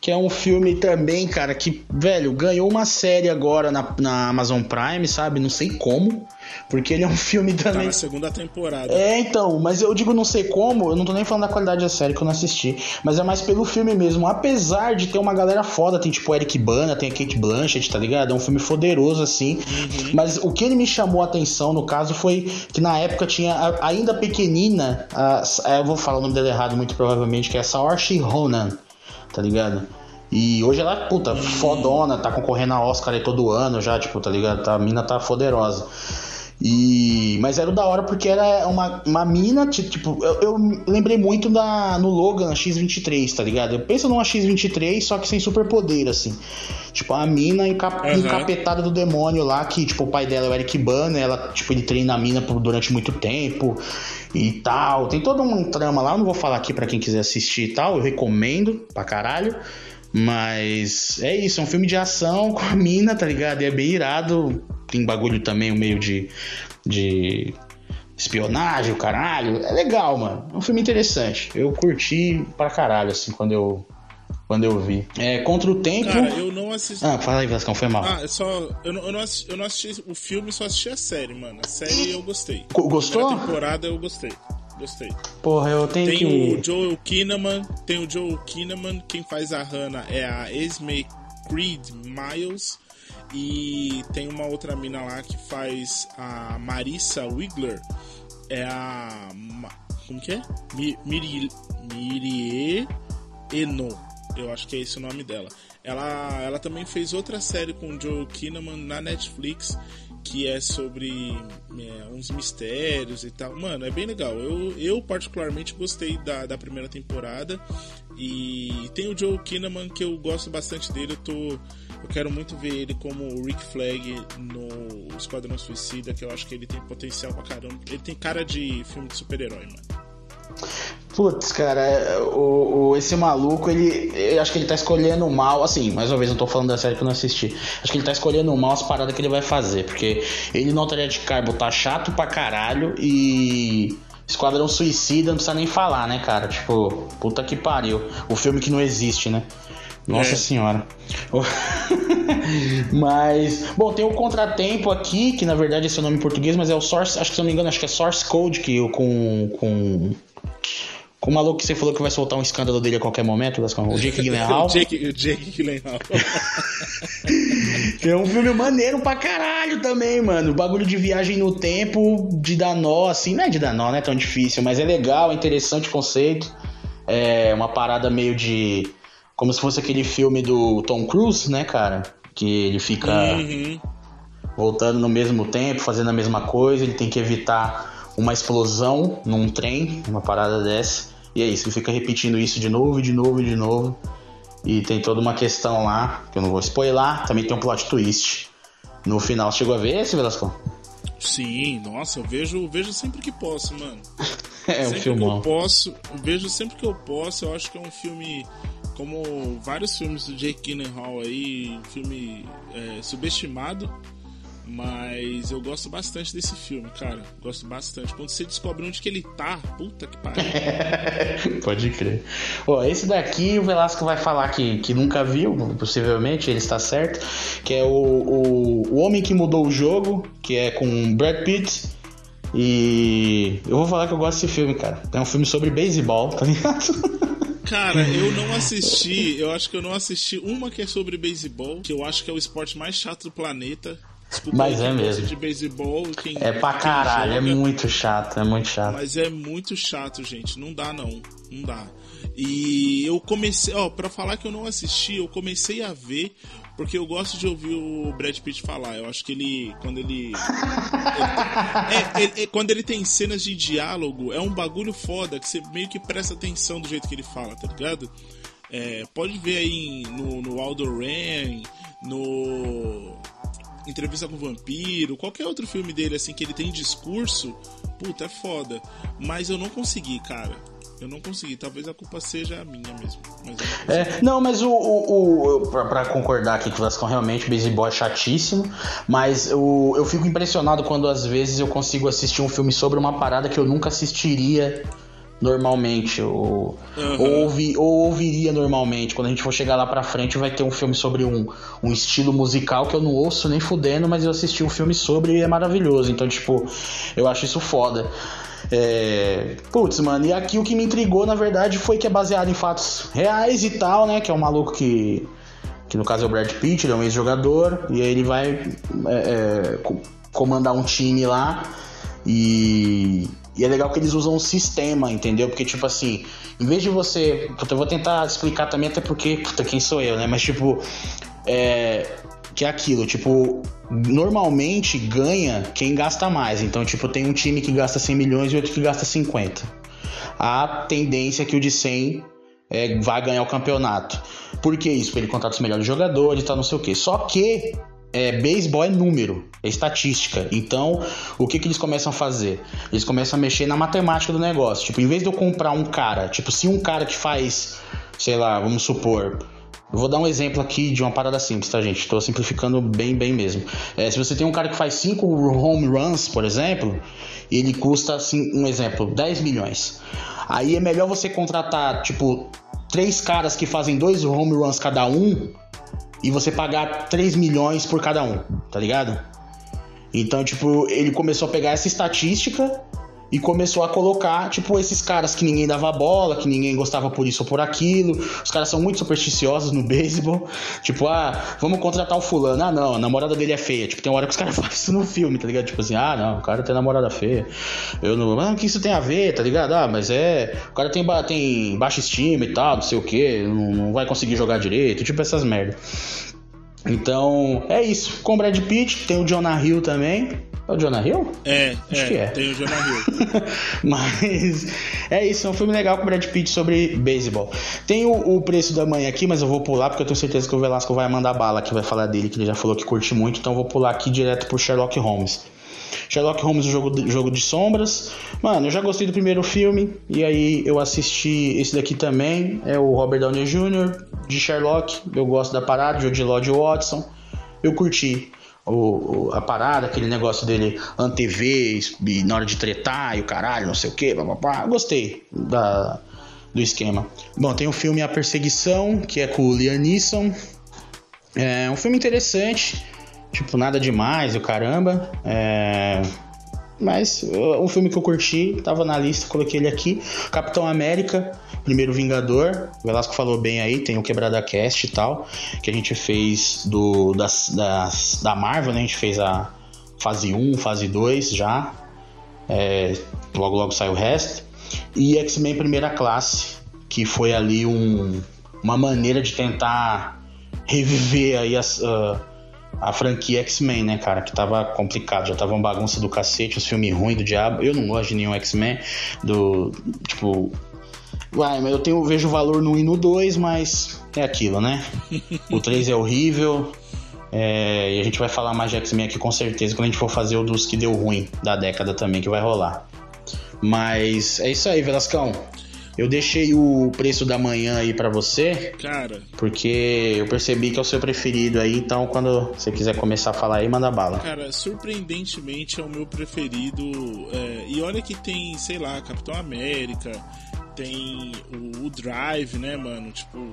que é um filme também, cara, que, velho, ganhou uma série agora na, na Amazon Prime, sabe? Não sei como. Porque ele é um filme também. Tá na segunda temporada. É, então, mas eu digo não sei como, eu não tô nem falando da qualidade da série que eu não assisti. Mas é mais pelo filme mesmo. Apesar de ter uma galera foda, tem tipo Eric Bana, tem a Kate Blanchett, tá ligado? É um filme poderoso, assim. Uhum. Mas o que ele me chamou a atenção, no caso, foi que na época tinha ainda pequenina, a, eu vou falar o nome dela errado muito provavelmente, que é a Saoirse Ronan tá ligado? E hoje ela, puta, fodona, tá concorrendo a Oscar aí todo ano já, tipo, tá ligado? Tá, a mina tá poderosa. E, mas era da hora porque era uma, uma mina, tipo, eu, eu, lembrei muito da, no Logan X23, tá ligado? Eu penso numa X23, só que sem superpoder, assim. Tipo, a mina encap, uhum. encapetada do demônio lá, que, tipo, o pai dela é o Eric Bana, ela, tipo, ele treina a mina por, durante muito tempo e tal. Tem todo um trama lá, eu não vou falar aqui para quem quiser assistir e tal, eu recomendo pra caralho. Mas é isso, é um filme de ação (laughs) com a mina, tá ligado? E é bem irado. Tem bagulho também, um meio de, de espionagem, o caralho. É legal, mano. É um filme interessante. Eu curti pra caralho, assim, quando eu, quando eu vi. É, contra o tempo. Cara, eu não assisti. Ah, fala aí, Vascão, foi mal. Ah, só. Eu não, eu, não assisti, eu não assisti o filme, só assisti a série, mano. A série eu gostei. Gostou? A temporada eu gostei. Gostei. Porra, eu tenho tem que. Tem o Joel Kinnaman. Tem o Joel Kinnaman. Quem faz a Hannah é a Esme Creed Miles. E tem uma outra mina lá que faz a Marissa Wigler. É a. Como que é? Miri, Mirie Eno. Eu acho que é esse o nome dela. Ela, ela também fez outra série com o Joe Kinnaman na Netflix que é sobre é, uns mistérios e tal. Mano, é bem legal. Eu, eu particularmente gostei da, da primeira temporada. E tem o Joe Kinnaman que eu gosto bastante dele. Eu, tô, eu quero muito ver ele como o Rick Flag no Esquadrão Suicida, que eu acho que ele tem potencial pra caramba. Ele tem cara de filme de super-herói, mano. Putz, cara, o, o, esse maluco, ele. Eu acho que ele tá escolhendo mal, assim, mais uma vez, não tô falando da série que eu não assisti. Acho que ele tá escolhendo mal as paradas que ele vai fazer. Porque ele não Notaria de Carbo tá chato pra caralho e. Esquadrão Suicida, não precisa nem falar, né, cara? Tipo, puta que pariu. O filme que não existe, né? Nossa é. senhora. (laughs) mas, bom, tem o Contratempo aqui, que na verdade esse é o nome em português, mas é o Source, acho que se não me engano, acho que é Source Code, que eu com, com com o maluco que você falou que vai soltar um escândalo dele a qualquer momento, o Jake Gyllenhaal. (laughs) o Jake, o Jake Gyllenhaal. (laughs) é um filme maneiro pra caralho também, mano. O bagulho de viagem no tempo, de dar nó, assim, não é de dar nó, não é tão difícil, mas é legal, é interessante o conceito. É uma parada meio de. Como se fosse aquele filme do Tom Cruise, né, cara? Que ele fica uhum. voltando no mesmo tempo, fazendo a mesma coisa, ele tem que evitar uma explosão num trem, uma parada dessa. E é isso, ele fica repetindo isso de novo, de novo, de novo. E tem toda uma questão lá, que eu não vou spoiler, também tem um plot twist. No final, chegou a ver esse, Velasco? Sim, nossa, eu vejo, vejo sempre que posso, mano. (laughs) é um filme. Eu posso, eu vejo sempre que eu posso, eu acho que é um filme como vários filmes do Jake Gyllenhaal aí, filme é, subestimado mas eu gosto bastante desse filme, cara. Gosto bastante. Quando você descobre onde que ele tá, puta que pariu. (laughs) Pode crer. Ó, esse daqui o Velasco vai falar que, que nunca viu, possivelmente, ele está certo. Que é o, o, o Homem que Mudou o Jogo, que é com Brad Pitt. E eu vou falar que eu gosto desse filme, cara. É um filme sobre beisebol, tá ligado? (laughs) Cara, eu não assisti, eu acho que eu não assisti uma que é sobre beisebol, que eu acho que é o esporte mais chato do planeta. Desculpa mas é mesmo. De beisebol, quem, é pra caralho, é joga, é muito chato, é muito chato. Mas é muito chato, gente. Não dá, não. Não dá. E eu comecei, ó, pra falar que eu não assisti, eu comecei a ver porque eu gosto de ouvir o Brad Pitt falar. Eu acho que ele, quando ele, ele (laughs) é, é, quando ele tem cenas de diálogo, é um bagulho foda que você meio que presta atenção do jeito que ele fala, tá ligado? É, pode ver aí no, no Aldo Rain, no Entrevista com o Vampiro, qualquer outro filme dele, assim, que ele tem discurso, puta, é foda. Mas eu não consegui, cara. Eu não consegui, talvez a culpa seja a minha mesmo. Não, é, não, mas o. o, o pra, pra, concordar aqui que o Vascão realmente, o beisebol é chatíssimo. Mas o, eu fico impressionado quando às vezes eu consigo assistir um filme sobre uma parada que eu nunca assistiria normalmente, ou, uhum. ou, ouvi, ou, ouviria normalmente. Quando a gente for chegar lá pra frente, vai ter um filme sobre um, um estilo musical que eu não ouço nem fudendo, mas eu assisti um filme sobre e é maravilhoso. Então, tipo, eu acho isso foda. É... Putz, mano, e aqui o que me intrigou, na verdade, foi que é baseado em fatos reais e tal, né? Que é um maluco que. Que no caso é o Brad Pitt, ele é um ex-jogador, e aí ele vai é, é, comandar um time lá. E, e é legal que eles usam um sistema, entendeu? Porque, tipo assim, em vez de você. Eu vou tentar explicar também, até porque, puta, quem sou eu, né? Mas, tipo, é. Que é aquilo, tipo, normalmente ganha quem gasta mais. Então, tipo, tem um time que gasta 100 milhões e outro que gasta 50. A tendência é que o de 100 é, vai ganhar o campeonato. Por que isso? Porque ele contrata os melhores jogadores tal, não sei o quê. Só que é, beisebol é número, é estatística. Então, o que, que eles começam a fazer? Eles começam a mexer na matemática do negócio. Tipo, em vez de eu comprar um cara, tipo, se um cara que faz, sei lá, vamos supor. Eu vou dar um exemplo aqui de uma parada simples, tá, gente? Estou simplificando bem, bem mesmo. É, se você tem um cara que faz 5 home runs, por exemplo, e ele custa, assim, um exemplo, 10 milhões. Aí é melhor você contratar, tipo, três caras que fazem dois home runs cada um e você pagar 3 milhões por cada um, tá ligado? Então, tipo, ele começou a pegar essa estatística e começou a colocar, tipo, esses caras que ninguém dava bola, que ninguém gostava por isso ou por aquilo. Os caras são muito supersticiosos no beisebol. (laughs) Tipo, ah, vamos contratar o fulano. Ah, não, a namorada dele é feia. Tipo, tem uma hora que os (laughs) caras fazem isso no filme, tá ligado? Tipo assim, ah, não, o cara tem namorada feia. Eu não. Ah, o que isso tem a ver, tá ligado? Ah, mas é. O cara tem, ba... tem baixa estima e tal, não sei o que, não, não vai conseguir jogar direito, tipo essas merda. Então, é isso. Com o Brad Pitt, tem o Jonah Hill também. É o Jonah Hill? É, Acho é, que é. Tem o Jonah Hill. (laughs) mas é isso, é um filme legal com o Brad Pitt sobre beisebol. Tem o, o, preço da manhã aqui, mas eu vou pular porque eu tenho certeza que o Velasco vai mandar bala que vai falar dele, que ele já falou que curte muito, então eu vou pular aqui direto pro Sherlock Holmes. Sherlock Holmes, o jogo, jogo de sombras. Mano, eu já gostei do primeiro filme, e aí eu assisti esse daqui também, é o Robert Downey Jr. de Sherlock. Eu gosto da parada, de Lodge Watson. Eu curti o, a parada, aquele negócio dele antever e na hora de tretar e o caralho, não sei o que, papapá. Gostei da, do esquema. Bom, tem o filme A Perseguição, que é com o Liam Neeson. É um filme interessante, tipo, nada demais, o caramba. É mas um filme que eu curti, tava na lista, coloquei ele aqui. Capitão América, Primeiro Vingador. O Velasco falou bem aí, tem o Quebrada Cast e tal. Que a gente fez do das, das, da Marvel, né? A gente fez a fase 1, fase 2 já. É, logo logo sai o resto. E X-Men Primeira Classe, que foi ali um, uma maneira de tentar reviver aí as. Uh, a franquia X-Men, né, cara? Que tava complicado, já tava uma bagunça do cacete, os filmes ruins do diabo. Eu não gosto de nenhum X-Men, do. Tipo. Uai, mas eu tenho, vejo valor no 1 e no 2, mas é aquilo, né? (laughs) O 3 é horrível. É, e a gente vai falar mais de X-Men aqui com certeza quando a gente for fazer o dos que deu ruim da década também, que vai rolar. Mas é isso aí, Velascão. Eu deixei o preço da manhã aí para você. Cara. Porque eu percebi que é o seu preferido aí, então quando você quiser começar a falar aí, manda bala. Cara, surpreendentemente é o meu preferido. É, e olha que tem, sei lá, Capitão América, tem o, o Drive, né, mano? Tipo,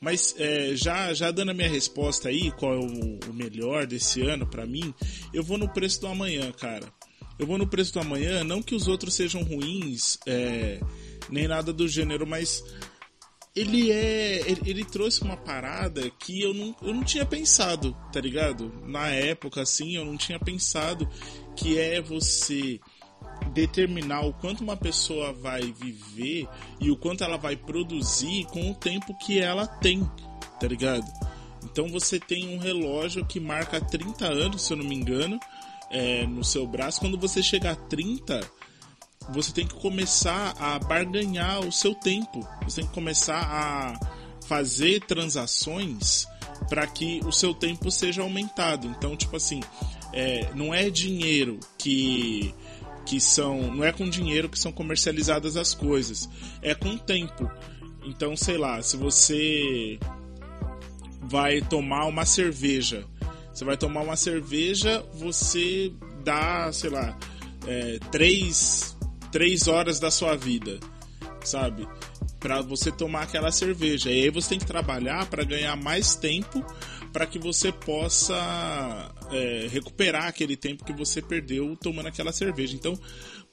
mas é, já, já dando a minha resposta aí, qual é o, o melhor desse ano para mim, eu vou no preço do amanhã, cara. Eu vou no preço do amanhã, não que os outros sejam ruins, é, nem nada do gênero, mas ele é. Ele, ele, trouxe uma parada que eu não, eu não tinha pensado, tá ligado? Na época, assim, eu não tinha pensado que é você determinar o quanto uma pessoa vai viver e o quanto ela vai produzir com o tempo que ela tem, tá ligado? Então você tem um relógio que marca 30 anos, se eu não me engano, é, no seu braço. Quando você chegar a 30, você tem que começar a barganhar o seu tempo. Você tem que começar a fazer transações para que o seu tempo seja aumentado. Então, tipo assim, é, não é dinheiro que que são, não é com dinheiro que são comercializadas as coisas, é com tempo. Então, sei lá, se você vai tomar uma cerveja, você vai tomar uma cerveja, você dá, sei lá, é, três três horas da sua vida, sabe? Para você tomar aquela cerveja. E aí você tem que trabalhar para ganhar mais tempo para que você possa é, recuperar aquele tempo que você perdeu tomando aquela cerveja. Então,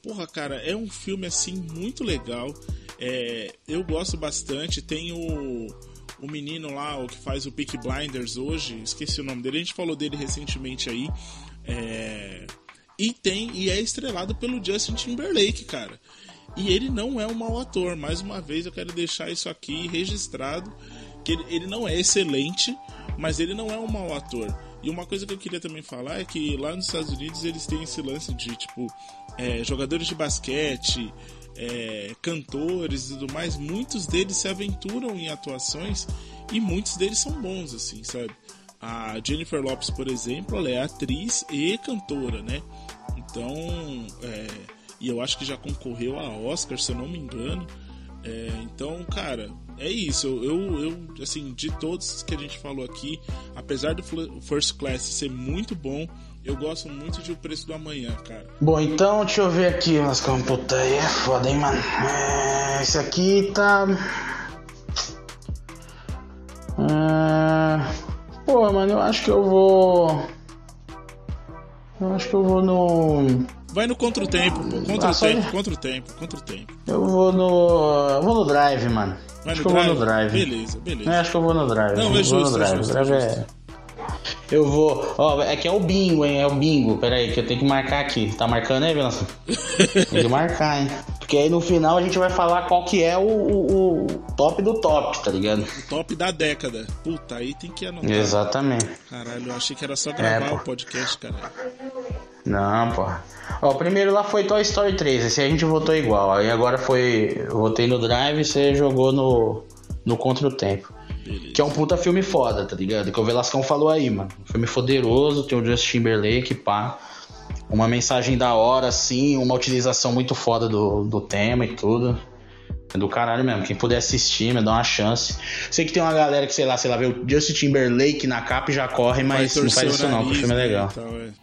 porra, cara, é um filme assim muito legal. É, eu gosto bastante. Tem o, o menino lá, o que faz o Peak Blinders hoje, esqueci o nome dele, a gente falou dele recentemente aí. É, e tem e é estrelado pelo Justin Timberlake, cara. E ele não é um mau ator. Mais uma vez eu quero deixar isso aqui registrado que ele, ele não é excelente, mas ele não é um mau ator. E uma coisa que eu queria também falar é que lá nos Estados Unidos eles têm esse lance de tipo é, jogadores de basquete, é, cantores e tudo mais. Muitos deles se aventuram em atuações e muitos deles são bons, assim, sabe? A Jennifer Lopes, por exemplo, ela é atriz e cantora, né? Então, é, e eu acho que já concorreu a Oscar, se eu não me engano. É, então, cara, é isso. Eu, eu, eu, assim, de todos que a gente falou aqui, apesar do First Class ser muito bom, eu gosto muito de O Preço do Amanhã, cara. Bom, então, deixa eu ver aqui, mas como puta aí é foda, hein, mano. É, esse aqui tá. Ah, pô, mano, eu acho que eu vou. Eu acho que eu vou no. Vai no contra o tempo, pô. Contra ah, o tempo, contra o tempo, contra o tempo. Eu vou no. Eu vou no drive, mano. Vai acho no que drive? eu vou no drive. Beleza, beleza. É, acho que eu vou no drive. Não, é justo, vou no drive. é justo, drive é. Eu vou. Ó, é que é o bingo, hein? É o bingo. Pera aí, que eu tenho que marcar aqui. Tá marcando aí, Velança? (laughs) Tem que marcar, hein? Porque aí no final a gente vai falar qual que é o, o, o top do top, tá ligado? O top da década. Puta, aí tem que anotar. Exatamente. Caralho, eu achei que era só gravar É, o pô. podcast, caralho. Não, porra. Ó, o primeiro lá foi Toy Story 3. Esse aí a gente votou igual. Aí agora foi. Eu votei no Drive e você jogou no. No Contra o Tempo. Beleza. Que é um puta filme foda, tá ligado? Que o Velascão falou aí, mano. Um filme poderoso, tem o Justin Timberlake, pá. Uma mensagem da hora, assim, uma utilização muito foda do, do tema e tudo. É do caralho mesmo. Quem puder assistir, me dá uma chance. Sei que tem uma galera que, sei lá, sei lá, vê o Justin Timberlake na capa e já corre, mas não faz isso não, porque o filme é né, legal. e tal, é.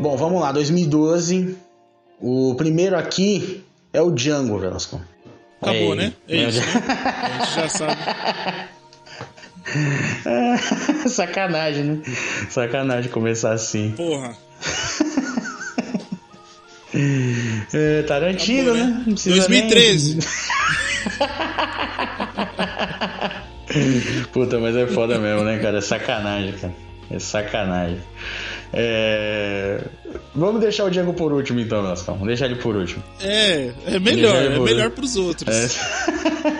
Bom, vamos lá, 2012. O primeiro aqui é o Django, Velasco. Acabou, Ei, né? É meu isso, né? A gente já sabe. (laughs) (laughs) Sacanagem, né? Sacanagem começar assim. Porra. (laughs) É, Tarantino, Acabou, né? né? Não precisa 2013. nem- (laughs) Puta, mas é foda mesmo, né, cara? É sacanagem, cara. É sacanagem. É... Vamos deixar o Django por último, então, Velascão. Vamos deixar ele por último. É, é melhor, é melhor pros outros. É.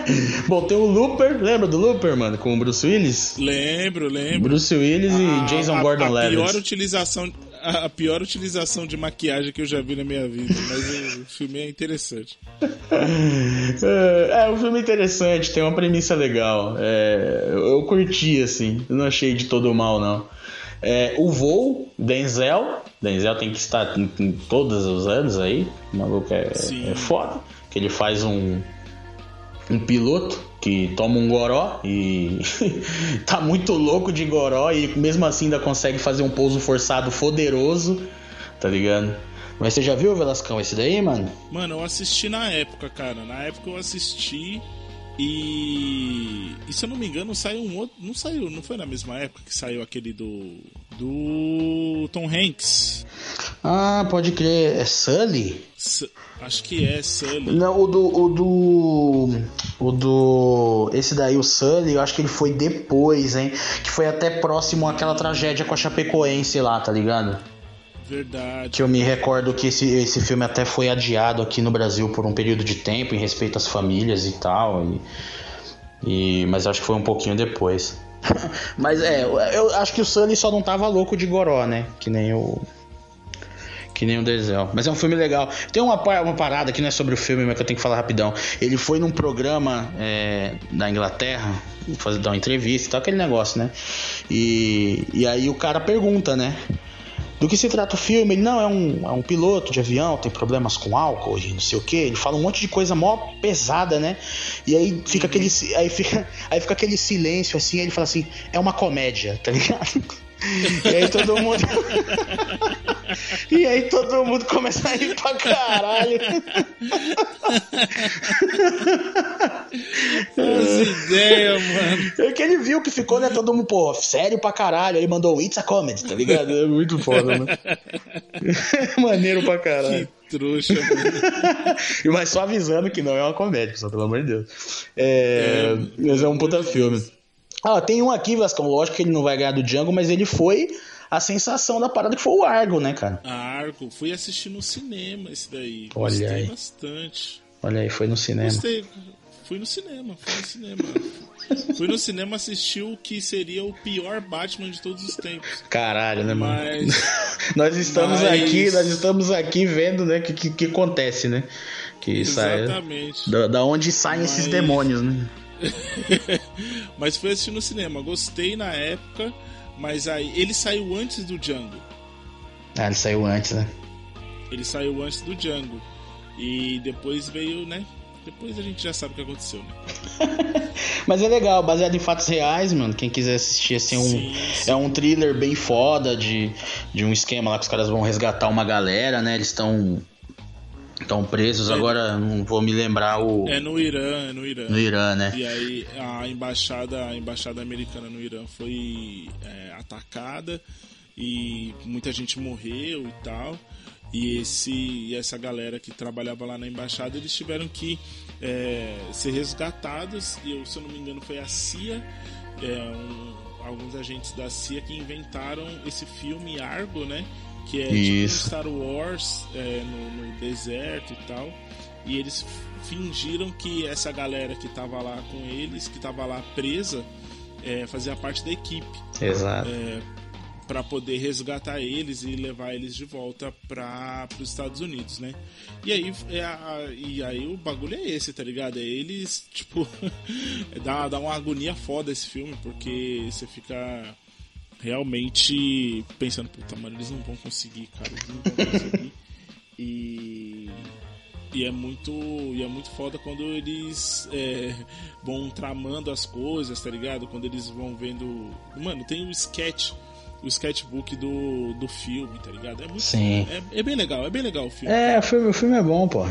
(laughs) Bom, tem o Looper, lembra do Looper, mano? Com o Bruce Willis? Lembro, lembro. Bruce Willis e A- Jason a- Gordon-Levitt. A pior utilização, a, pior utilização de maquiagem que eu já vi na minha vida, mas o filme é interessante. (laughs) É, é um filme interessante, tem uma premissa legal. É, eu, eu curti, assim. Eu não achei de todo mal, não. É, o Voo, Denzel. Denzel tem que estar em, em todos os anos aí. O maluco é, é foda. Que ele faz um, um piloto que toma um goró e (laughs) tá muito louco de goró e mesmo assim ainda consegue fazer um pouso forçado foderoso, tá ligado? Mas você já viu, Velascão, esse daí, mano? Mano, eu assisti na época, cara. Na época eu assisti e. E se eu não me engano, saiu um outro. Não saiu, não foi na mesma época que saiu aquele do. Do Tom Hanks. Ah, pode crer. É Sully? S- Acho que é Sully. Não, o do. O do. O do. Esse daí, o Sully, eu acho que ele foi depois, hein? Que foi até próximo àquela tragédia com a Chapecoense lá, tá ligado? Verdade. Que eu me recordo que esse, esse filme até foi adiado aqui no Brasil por um período de tempo, em respeito às famílias e tal. E, e- mas acho que foi um pouquinho depois. (laughs) mas é, eu, eu acho que o Sully só não tava louco de goró, né? Que nem o. Que nem o Denzel. Mas é um filme legal. Tem uma, uma parada que não é sobre o filme, mas que eu tenho que falar rapidão. Ele foi num programa é, da Inglaterra, fazer, dar uma entrevista e tal, aquele negócio, né? E, e aí o cara pergunta, né? Do que se trata o filme? Ele não é um, é um piloto de avião, tem problemas com álcool e não sei o que. Ele fala um monte de coisa mó pesada, né? E aí fica aquele, si- aí fica, (laughs) aí fica aquele silêncio assim. Aí ele fala assim: é uma comédia, tá ligado? E aí todo mundo. e aí todo mundo começa a rir pra caralho. As ideias, mano. É que ele viu que ficou, né? Todo mundo, pô, sério pra caralho. Aí mandou It's a Comedy, tá ligado? (laughs) É muito foda, né? (laughs) Maneiro pra caralho. Que trouxa, mano. (laughs) Mas só avisando que não é uma comédia, só pelo amor de Deus. É, mas é um puta filme. Ah, tem um aqui, Vascão. Lógico que ele não vai ganhar do Django, mas ele foi a sensação da parada que foi o Argo, né, cara? A Argo, fui assistir no cinema esse daí. Olha Gostei aí. bastante. Olha aí, foi no cinema. Gostei. Fui no cinema, fui no cinema. (laughs) fui no cinema assistir o que seria o pior Batman de todos os tempos. Caralho, né, mano? Mas. (laughs) nós estamos mas- aqui, nós estamos aqui vendo, né, o que, que, que acontece, né? Que sai. Exatamente. Da, da onde saem esses Mas- demônios, né? (laughs) mas fui assistir no cinema. Gostei na época, mas aí ele saiu antes do Django. Ah, ele saiu antes, né? Ele saiu antes do Django. E depois veio, né? Depois a gente já sabe o que aconteceu, né? (laughs) Mas é legal, baseado em fatos reais, mano. Quem quiser assistir, assim, é um, Sim, sim. é um thriller bem foda de, de um esquema lá que os caras vão resgatar uma galera, né? Eles estão Estão presos, é, agora não vou me lembrar o. É no Irã, é no Irã. No Irã, né? E aí a embaixada, a embaixada americana no Irã foi é, atacada e muita gente morreu e tal. E esse, essa galera que trabalhava lá na embaixada, eles tiveram que é, ser resgatados. E eu, se eu não me engano, foi a CIA, é, um, alguns agentes da CIA que inventaram esse filme Argo, né? Que é Isso. tipo Star Wars é, no, no deserto e tal. E eles fingiram que essa galera que tava lá com eles, que tava lá presa, é, fazia parte da equipe. Exato. É, para poder resgatar eles e levar eles de volta para os Estados Unidos, né? E aí, é a, e aí o bagulho é esse, tá ligado? É eles, (laughs) tipo, (laughs) dá, dá uma agonia foda esse filme, porque você fica realmente pensando, puta, mano, eles não vão conseguir, cara, eles não vão conseguir. (laughs) e, e é muito e é muito foda quando eles é, vão tramando as coisas, tá ligado? Quando eles vão vendo. Mano, tem o um sketch o sketchbook do, do filme, tá ligado? É muito Sim. É, é bem legal, é bem legal o filme. É, o filme, o filme é bom, pô.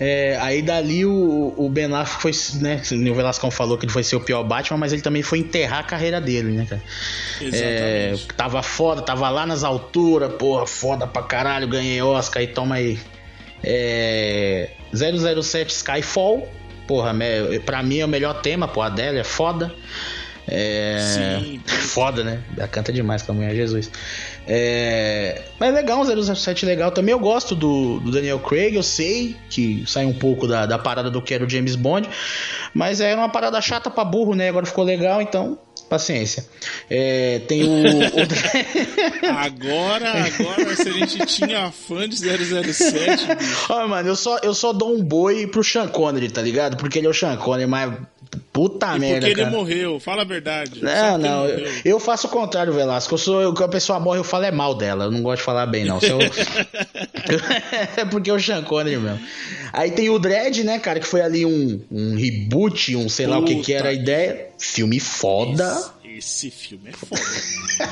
É, aí dali o, o Ben Affleck foi, né? O Velascão falou que ele foi ser o pior Batman, mas ele também foi enterrar a carreira dele, né, cara? Exatamente. É, tava foda, tava lá nas alturas, porra, foda pra caralho, ganhei Oscar e toma aí. É, 007 Skyfall, porra, pra mim é o melhor tema, pô, a dela é foda. É. Sim. Foda, né? Ela canta demais com a mulher Jesus. É... Mas é legal, um 007 legal também. Eu gosto do, do, Daniel Craig, eu sei que sai um pouco da, da parada do que era o James Bond, mas é uma parada chata pra burro, né? Agora ficou legal, então paciência. É, tem o. o... (laughs) agora, agora, se a gente tinha fã de 007. Olha, mano, eu só, eu só dou um boi pro Sean Connery, tá ligado? Porque ele é o Sean Connery, mas Puta e merda. Porque cara. ele morreu, fala a verdade. Não, não. Eu, eu, faço o contrário, Velasco. Eu sou, eu, quando a pessoa morre, eu falo é mal dela. Eu não gosto de falar bem, não. Eu... é (laughs) (laughs) porque o Sean Connery mesmo. Aí tem o Dredd, né, cara, que foi ali um, um reboot, um sei Puta lá o que que era a ideia. Filme foda. Esse, esse filme é foda.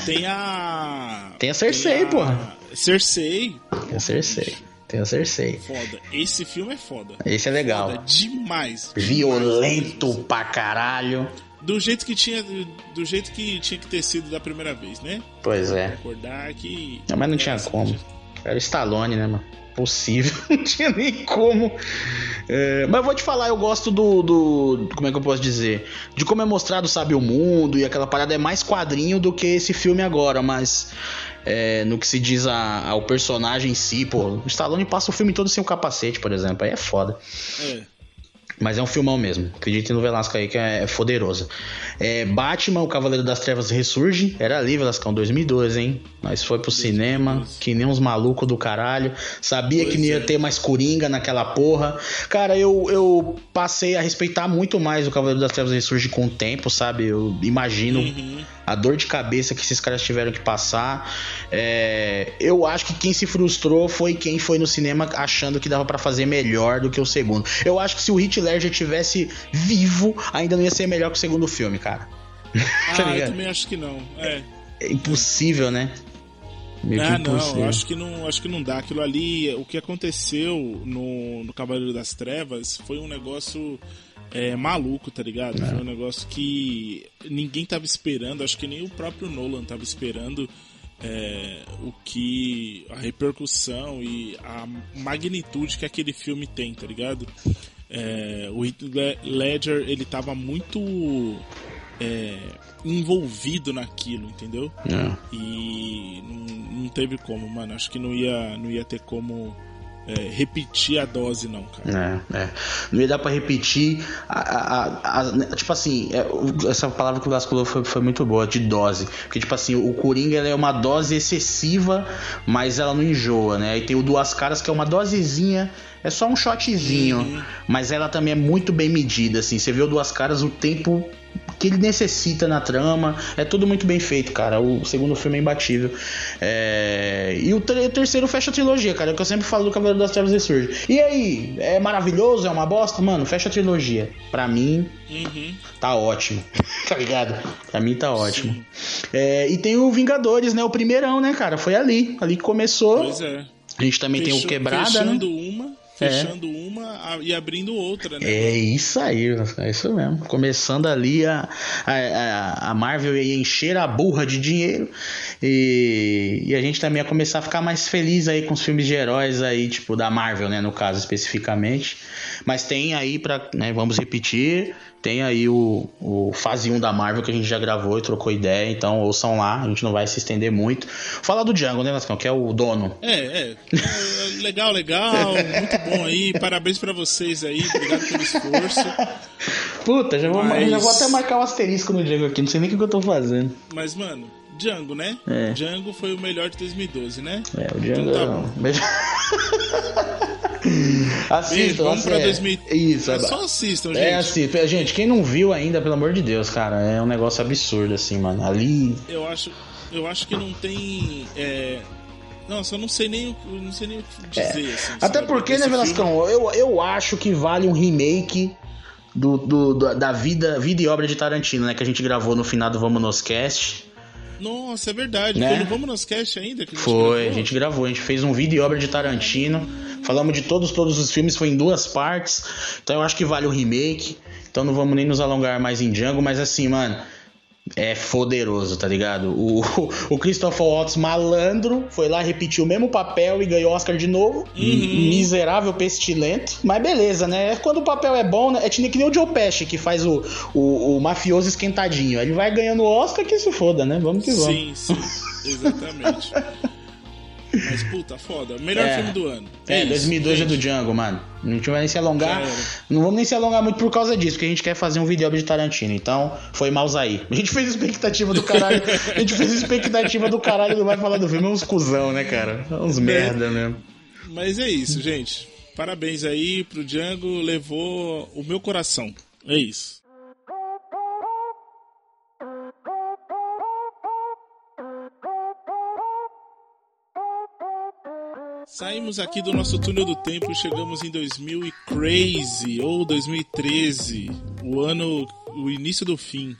tem a. Tem a Cersei, tem a... porra. Cersei. Tem a Cersei. Tem a Cersei. Foda. Esse filme é foda. Esse é legal. Foda demais. Violento demais. pra caralho. Do jeito que tinha, do jeito que tinha que ter sido da primeira vez, né? Pois é. Recordar que. Não, mas não tinha como. Era Stallone, né, mano? Possível, (laughs) não tinha nem como. É, mas eu vou te falar, eu gosto do, do. Como é que eu posso dizer? De como é mostrado, sabe, o mundo e aquela parada é mais quadrinho do que esse filme agora, mas é, no que se diz a, ao personagem em si, pô. O Stallone passa o filme todo sem o capacete, por exemplo. Aí é foda. É. Mas é um filmão mesmo. Acreditem no Velasco aí que é, é poderoso. É, Batman, o Cavaleiro das Trevas ressurge. Era ali, Velascão, 2012, hein? Mas foi pro 2012. cinema, que nem uns malucos do caralho. Sabia pois que não ia é. ter mais Coringa naquela porra. Cara, eu, eu passei a respeitar muito mais o Cavaleiro das Trevas ressurge com o tempo, sabe? Eu imagino uhum. a dor de cabeça que esses caras tiveram que passar. É, eu acho que quem se frustrou foi quem foi no cinema achando que dava para fazer melhor do que o segundo. Eu acho que se o Hitler Ledger tivesse vivo, ainda não ia ser melhor que o segundo filme, cara. (laughs) Tá ah, eu também acho que não. É, é impossível, né? Meio ah, não, acho que não, acho que não dá. Aquilo ali, o que aconteceu no, no Cavaleiro das Trevas foi um negócio é, maluco, tá ligado? É. Foi um negócio que ninguém tava esperando, acho que nem o próprio Nolan tava esperando é, o que. a repercussão e a magnitude que aquele filme tem, tá ligado? É, o Heath Ledger ele tava muito é, envolvido naquilo, entendeu? É. E não, não, teve como, mano. Acho que não ia, não ia ter como é, repetir a dose, não, cara. É. Não ia dar pra repetir. A, a, a, tipo assim, essa palavra que o Vasco foi, foi muito boa, de dose. Porque, tipo assim, o Coringa é uma dose excessiva, mas ela não enjoa, né? E tem o Duas Caras, que é uma dosezinha é só um shotzinho, uhum. mas ela também é muito bem medida, assim. Você o Duas Caras, o tempo que ele necessita na trama. É tudo muito bem feito, cara. O segundo filme é imbatível. É... E o, ter terceiro fecha a trilogia, cara. É o que eu sempre falo do Cavaleiro das Trevas Ressurge. E aí? É maravilhoso? É uma bosta? Mano, fecha a trilogia. Pra mim, uhum. tá ótimo. (laughs) tá ligado? Pra mim tá ótimo. É... E tem o Vingadores, né? O primeirão, né, cara? Foi ali. Ali que começou. Pois é. A gente também Fechou, tem o Quebrada, né? uma fechando é. uma e abrindo outra, né? É isso aí, é isso mesmo. Começando ali a, a, a Marvel ia encher a burra de dinheiro e, e a gente também ia começar a ficar mais feliz aí com os filmes de heróis aí, tipo da Marvel, né, no caso especificamente. Mas tem aí para, né, vamos repetir, tem aí o, o fase 1 da Marvel que a gente já gravou e trocou ideia, então ouçam lá, a gente não vai se estender muito. Fala do Django, né, Lascão, que é o dono. É, é. é legal, legal, muito bom aí. Parabéns para vocês aí, obrigado pelo esforço. Puta, já vou, Mas... já vou até marcar um asterisco no Django aqui, não sei nem o que eu tô fazendo. Mas, mano, Django, né? É. Django foi o melhor de 2012, né? É, o Django. Então, tá bom. (laughs) assistam, vamos pra 2000... Isso, é só assistam, é, gente. É, assistam. Gente, quem não viu ainda, pelo amor de Deus, cara, é um negócio absurdo, assim, mano. Ali. Eu acho, eu acho que não tem. É... Nossa, eu não sei nem, não sei nem o que dizer, é. assim, Até porque, né, Velascão, eu, eu acho que vale um remake do, do, da vida, vida e obra de Tarantino, né? Que a gente gravou no final do Vamos Nos Cast. Nossa, é verdade. Né? Foi no Vamos Nos Cast ainda que a Foi, gravou? a gente gravou. A gente fez um vídeo e obra de Tarantino. Falamos de todos, todos os filmes, foi em duas partes. Então eu acho que vale o remake. Então não vamos nem nos alongar mais em Django, mas assim, mano, é poderoso, tá ligado? O, o Christopher Watts malandro foi lá, repetiu o mesmo papel e ganhou Oscar de novo. Uhum. Miserável, pestilento. Mas beleza, né? Quando o papel é bom, né? É que nem o Joe Pesci que faz o, o, o mafioso esquentadinho. Ele vai ganhando Oscar que se foda, né? Vamos que vamos. Sim, sim. Exatamente. (laughs) Mas puta, foda. Melhor é. filme do ano. É, é 2002 é do Django, mano. Não a gente vai nem se alongar. Não vamos nem se alongar muito por causa disso, porque a gente quer fazer um vídeo de Tarantino. Então, foi mal aí. A gente fez expectativa do caralho. a gente fez expectativa do caralho não vai falar do filme. É uns cuzão, né, cara? É uns merda mesmo. Mas é isso, gente. Parabéns aí pro Django. Levou o meu coração. É isso. Saímos aqui do nosso túnel do tempo e chegamos em 2000 e crazy ou 2013, o ano, o início do fim.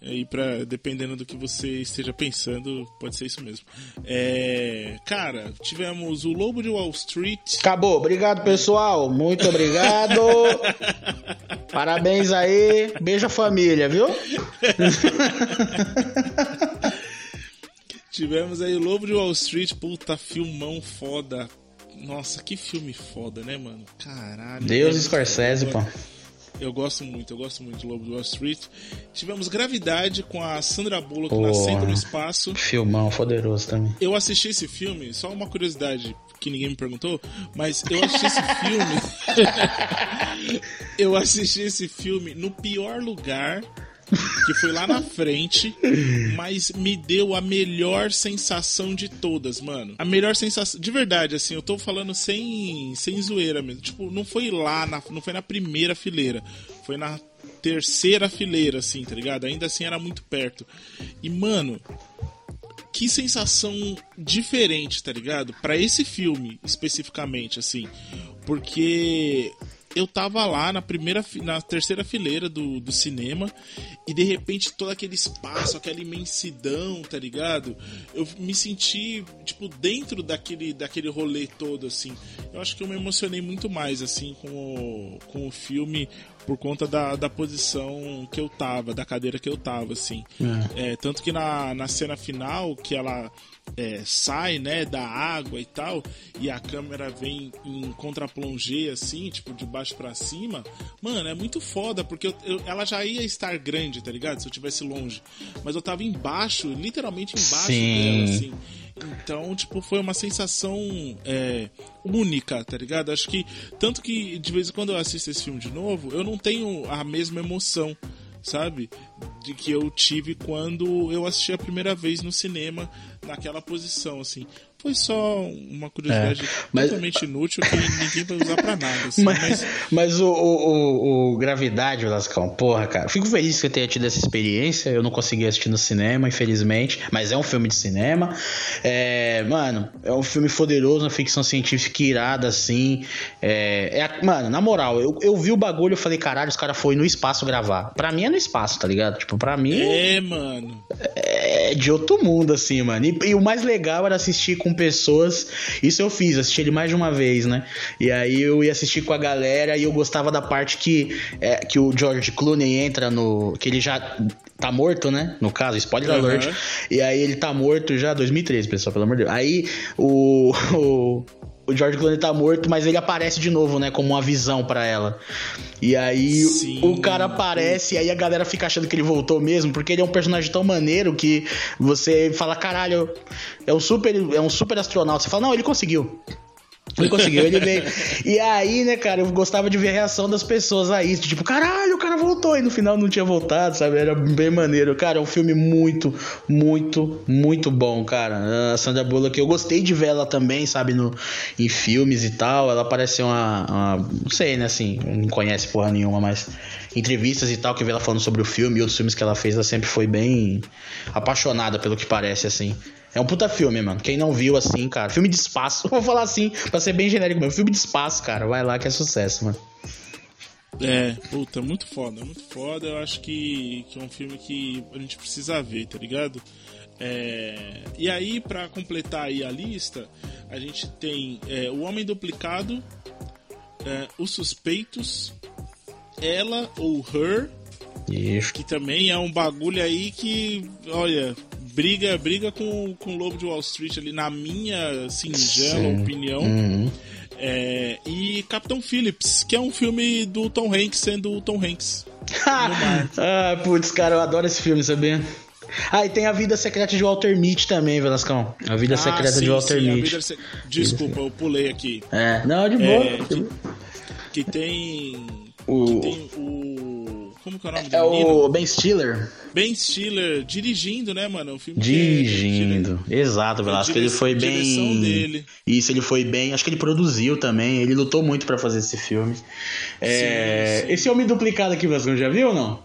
Aí para dependendo do que você esteja pensando, pode ser isso mesmo. É, cara, tivemos o Lobo de Wall Street. Acabou. Obrigado, pessoal. Muito obrigado. (laughs) Parabéns aí. Beijo a família, viu? (laughs) Tivemos aí Lobo de Wall Street, puta, filmão foda. Nossa, que filme foda, né, mano? Caralho. Deus é Scorsese, pô. Eu gosto muito, eu gosto muito de Lobo de Wall Street. Tivemos Gravidade com a Sandra Bullock oh, nascendo no espaço. Filmão poderoso também. Eu assisti esse filme, só uma curiosidade que ninguém me perguntou, mas eu assisti esse (laughs) filme. (laughs) eu assisti esse filme no pior lugar que foi lá na frente, mas me deu a melhor sensação de todas, mano. A melhor sensação, de verdade, assim, eu tô falando sem, sem zoeira mesmo. Tipo, não foi lá, na, não foi na primeira fileira, foi na terceira fileira, assim, tá ligado? Ainda assim era muito perto. E, mano, que sensação diferente, tá ligado? Para esse filme especificamente, assim, porque eu tava lá na primeira, na terceira fileira do, do cinema e de repente todo aquele espaço, aquela imensidão, tá ligado? Eu me senti, tipo, dentro daquele, daquele rolê todo, assim. Eu acho que eu me emocionei muito mais, assim, com o, com o filme por conta da, da posição que eu tava, da cadeira que eu tava, assim. É. É, tanto que na, na cena final, que ela é, sai, né, da água e tal, e a câmera vem em contraplongé, assim, tipo, de baixo para cima, mano, é muito foda, porque eu, eu, ela já ia estar grande, tá ligado? Se eu tivesse longe. Mas eu tava embaixo, literalmente embaixo Sim. dela, assim. Então, tipo, foi uma sensação é, única, tá ligado? Acho que, tanto que de vez em quando eu assisto esse filme de novo, eu não tenho a mesma emoção, sabe? De que eu tive quando eu assisti a primeira vez no cinema, naquela posição, assim foi só uma curiosidade é, mas... totalmente inútil que ninguém vai usar pra nada. Assim, mas, mas... mas o, o, o, Gravidade, Lascão, porra, cara. Fico feliz que você tenha tido essa experiência. Eu não consegui assistir no cinema, infelizmente. Mas é um filme de cinema. É, mano, é um filme poderoso, uma ficção científica irada, assim. É, é, mano, na moral, eu, eu vi o bagulho e falei, caralho, os caras foram no espaço gravar. Pra mim é no espaço, tá ligado? Tipo, pra mim. É, mano. É de outro mundo, assim, mano. E, e, o mais legal era assistir com pessoas. Isso eu fiz, assisti ele mais de uma vez, né? E aí eu ia assistir com a galera e eu gostava da parte que, é, que o George Clooney entra no. que ele já tá morto, né? No caso, spoiler uhum. alert. E aí ele tá morto já 2013, pessoal, pelo amor de Deus. Aí o, (laughs) o o George Clooney tá morto, mas ele aparece de novo, né? Como uma visão para ela. E aí Sim. o cara aparece e aí a galera fica achando que ele voltou mesmo, porque ele é um personagem tão maneiro que você fala, caralho, é um super, é um super astronauta. Você fala, não, ele conseguiu. Ele conseguiu, ele veio. E aí, né, cara, eu gostava de ver a reação das pessoas a isso. Tipo, caralho, o cara voltou. E no final não tinha voltado, sabe? Era bem maneiro. Cara, é um filme muito, muito, muito bom, cara. A Sandra Bullock, eu gostei de ver ela também, sabe? No, em filmes e tal. Ela parece uma, uma. Não sei, né, assim. Não conhece porra nenhuma, mas. Entrevistas e tal, que vê ela falando sobre o filme e outros filmes que ela fez, ela sempre foi bem apaixonada pelo que parece, assim. É um puta filme, mano. Quem não viu assim, cara. Filme de espaço. (laughs) Vou falar assim, pra ser bem genérico mesmo. Filme de espaço, cara. Vai lá que é sucesso, mano. É, puta, muito foda, muito foda. Eu acho que, que é um filme que a gente precisa ver, tá ligado? É, e aí, para completar aí a lista, a gente tem é, O Homem Duplicado, é, Os Suspeitos, Ela ou Her, Isso. que também é um bagulho aí que, olha, briga, briga com, com o Lobo de Wall Street ali, na minha singela Sim. opinião. Uhum. É, e Capitão Phillips, que é um filme do Tom Hanks sendo o Tom Hanks. (laughs) ah, putz, cara, eu adoro esse filme, sabia? Ah, e tem a Vida Secreta de Walter Mitty também, Velascão. A Vida ah, Secreta sim, de Walter sim, Mitty. Se... Desculpa, eu pulei aqui. É, não, de boa. É, que, que, tem. O... Tem o como que é o nome do É menino? o Ben Stiller. Ben Stiller dirigindo, né, mano? O filme dirigindo. É, Exato, Velasco. Ele foi bem. Dele. Isso, ele foi bem. Acho que ele produziu também. Ele lutou muito para fazer esse filme. É... Sim, sim. Esse Homem Duplicado aqui, Velasco, já viu ou não?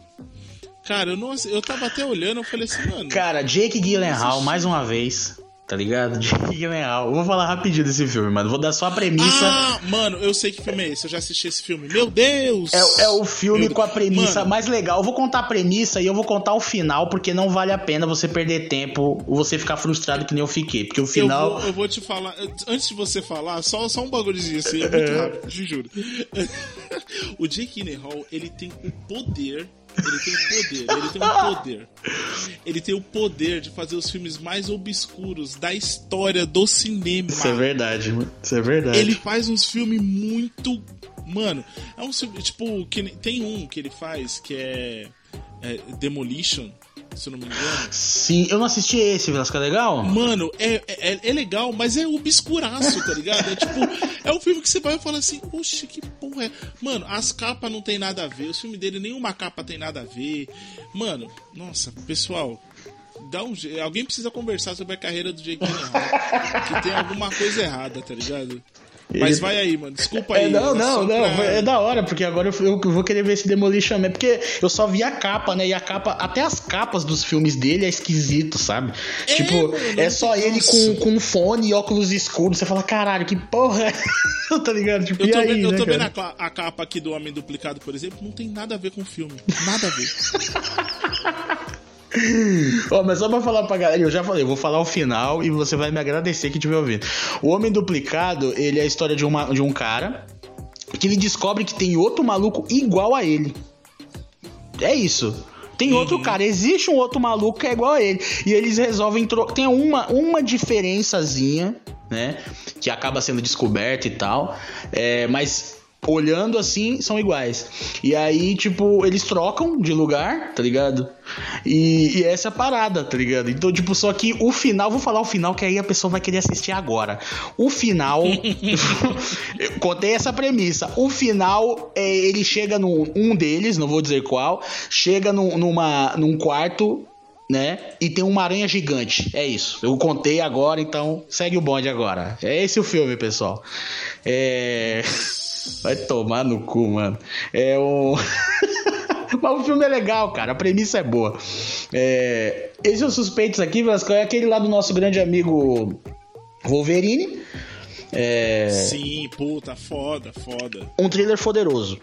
Cara, eu, não, eu tava até olhando, eu falei assim, mano. Cara, Jake Gyllenhaal, mais uma vez tá ligado? Jake Gyllenhaal. Eu vou falar rapidinho desse filme, mano. Vou dar só a premissa. Ah, mano, eu sei que filme é esse. Eu já assisti esse filme. Meu Deus! É, é o filme com a premissa mano. mais legal. Eu vou contar a premissa e eu vou contar o final, porque não vale a pena você perder tempo ou você ficar frustrado que nem eu fiquei. Porque o final. Eu vou, eu vou te falar. Antes de você falar, só, só um bagulhozinho assim, (laughs) é muito rápido, te juro. (laughs) o Jake Gyllenhaal, ele tem o poder ele tem poder, ele tem um poder. Ele tem o poder de fazer os filmes mais obscuros da história do cinema. Isso é verdade, mano. Isso é verdade. Ele faz uns filmes muito. Mano, é um tipo. Que, tem um que ele faz que é, é Demolition se eu não me engano. Sim, eu não assisti esse, Velasco, é legal? Mano, é, é, é, legal, mas é obscuraço, tá ligado? É tipo, é um filme que você vai e fala assim, oxe, que porra é. Mano, as capas não tem nada a ver, o filme dele nenhuma capa tem nada a ver. Mano, nossa, pessoal, dá um Alguém precisa conversar sobre a carreira do Jake Gyllenhaal. que tem alguma coisa errada, tá ligado? Mas vai aí, mano. Desculpa é, aí. É, não, não, não. Pra... É da hora, porque agora eu, eu, vou querer ver esse Demolition Man. Porque eu só vi a capa, né? E a capa, até as capas dos filmes dele é esquisito, sabe? É, tipo, mano, é só ele com, com fone e óculos escuros. Você fala, caralho, que porra é? (laughs) tá ligado? Tipo, eu tô, aí, vendo, né, eu tô vendo a, a, capa aqui do Homem Duplicado, por exemplo, não tem nada a ver com o filme. Nada a ver. (laughs) oh, mas só pra falar pra galera, eu já falei, eu vou falar o final e você vai me agradecer que tiver ouvindo. O Homem Duplicado, ele é a história de, uma, de um cara que ele descobre que tem outro maluco igual a ele. É isso. Tem uhum. outro cara, existe um outro maluco que é igual a ele. E eles resolvem trocar. Tem uma, uma diferençazinha, né? Que acaba sendo descoberta e tal. É, mas olhando assim, são iguais. E aí, tipo, eles trocam de lugar, tá ligado? E, e, essa é a parada, tá ligado? Então, tipo, só que o final, vou falar o final, que aí a pessoa vai querer assistir agora. O final. (laughs) (laughs) contei essa premissa. O final, é, ele chega num. Um deles, não vou dizer qual, chega num, numa, num quarto né? E tem uma aranha gigante. É isso. Eu contei agora, então segue o bonde agora. É esse o filme, pessoal. É. (laughs) Vai tomar no cu, mano. É um. (laughs) Mas o filme é legal, cara. A premissa é boa. É... Esses são suspeitos aqui, Vasco, é aquele lá do nosso grande amigo Wolverine. É... Sim, puta, foda, foda. Um thriller poderoso.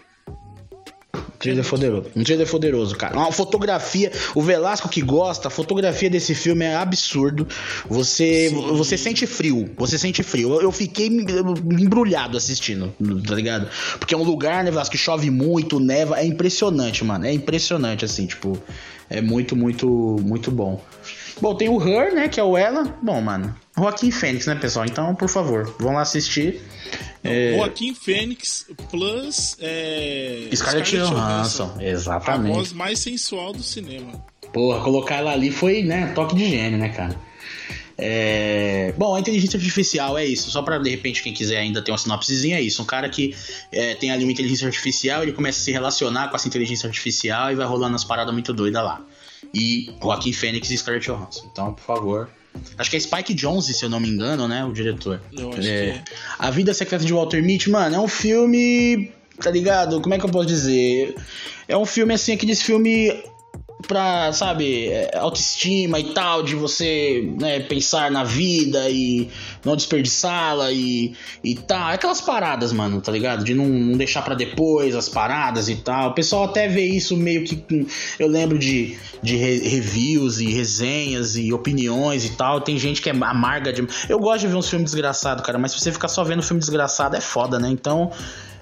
Trailer é poderoso. Um trailer poderoso, cara. Uma fotografia. O Velasco que gosta, a fotografia desse filme é absurdo. Você, você sente frio. Você sente frio. Eu, eu fiquei embrulhado assistindo, tá ligado? Porque é um lugar, né, Velasco, que chove muito, neva. É impressionante, mano. É impressionante, assim, tipo. É muito, muito, muito bom. Bom, tem o Her, né? Que é o Ela. Bom, mano. Joaquim Fênix, né, pessoal? Então, por favor, vão lá assistir. É... Joaquim Fênix plus é... Scarlett, Johansson. Exatamente. A voz mais sensual do cinema. Porra, colocar ela ali foi, né, toque de gênio, né, cara? É... Bom, a inteligência artificial é isso. Só para de repente quem quiser ainda ter uma sinopsezinha é isso. Um cara que é, tem ali uma inteligência artificial, ele começa a se relacionar com essa inteligência artificial e vai rolando as paradas muito doidas lá. E Joaquim Fênix e Scarlett Johansson. Então, por favor, Acho que é Spike Jonze, se eu não me engano, né? O diretor. Eu acho é, que é. A Vida Secreta de Walter Mitty, mano, é um filme. Tá ligado? Como é que eu posso dizer? É um filme assim, aqueles filme pra, sabe, é, autoestima e tal, de você né, pensar na vida e não desperdiçá-la e, e tal. Aquelas paradas, mano, tá ligado? De não, não deixar para depois as paradas e tal. O pessoal até vê isso meio que. Eu lembro de, de reviews e resenhas e opiniões e tal. Tem gente que é amarga de. Eu gosto de ver uns filmes desgraçados, cara, mas se você ficar só vendo filme desgraçado é foda, né? Então.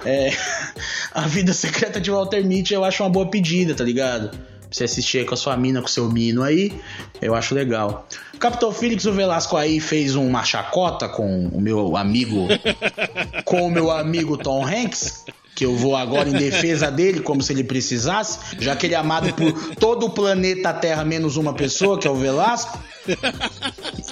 É, (laughs) a vida secreta de Walter Mitty eu acho uma boa pedida, tá ligado? Você assistir com a sua mina, com o seu mino aí, eu acho legal. Capitão Felix, o Velasco aí fez uma chacota com o meu amigo, (laughs) com o meu amigo Tom Hanks, que eu vou agora em defesa dele, como se ele precisasse, já que ele é amado por todo o planeta Terra, menos uma pessoa, que é o Velasco.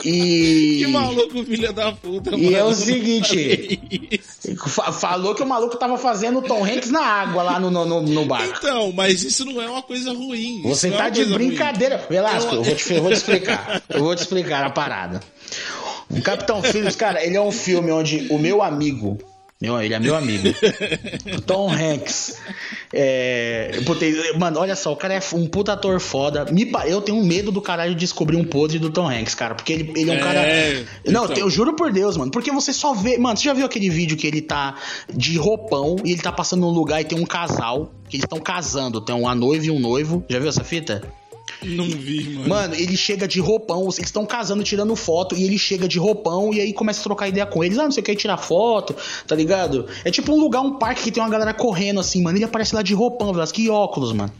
E. Que maluco, filha da puta, E é o seguinte: (laughs) falou que o maluco tava fazendo o Tom Hanks na água lá no, no, no bar. Então, mas isso não é uma coisa ruim. Você é tá é de brincadeira. Ruim. Velasco, eu... eu, vou te, eu vou te explicar. Eu vou te explicar a parada. O Capitão Phillips, cara, ele é um filme onde o meu amigo meu, ele é meu amigo. (laughs) Tom Hanks. É, mano, olha só, o cara é um puta ator foda. Me, eu tenho medo do caralho de descobrir um podre do Tom Hanks, cara. Porque ele, ele é um é, cara. Não, então. eu juro por Deus, mano. Porque você só vê. Mano, você já viu aquele vídeo que ele tá de roupão e ele tá passando num lugar e tem um casal. Que eles estão casando. Tem uma noiva e um noivo. Já viu essa fita? Não vi, mano. Mano, ele chega de roupão, eles estão casando, tirando foto, e ele chega de roupão e aí começa a trocar ideia com eles. Ah, não sei o que, tirar foto, tá ligado? É tipo um lugar, um parque que tem uma galera correndo assim, mano. Ele aparece lá de roupão, velho, que óculos, mano.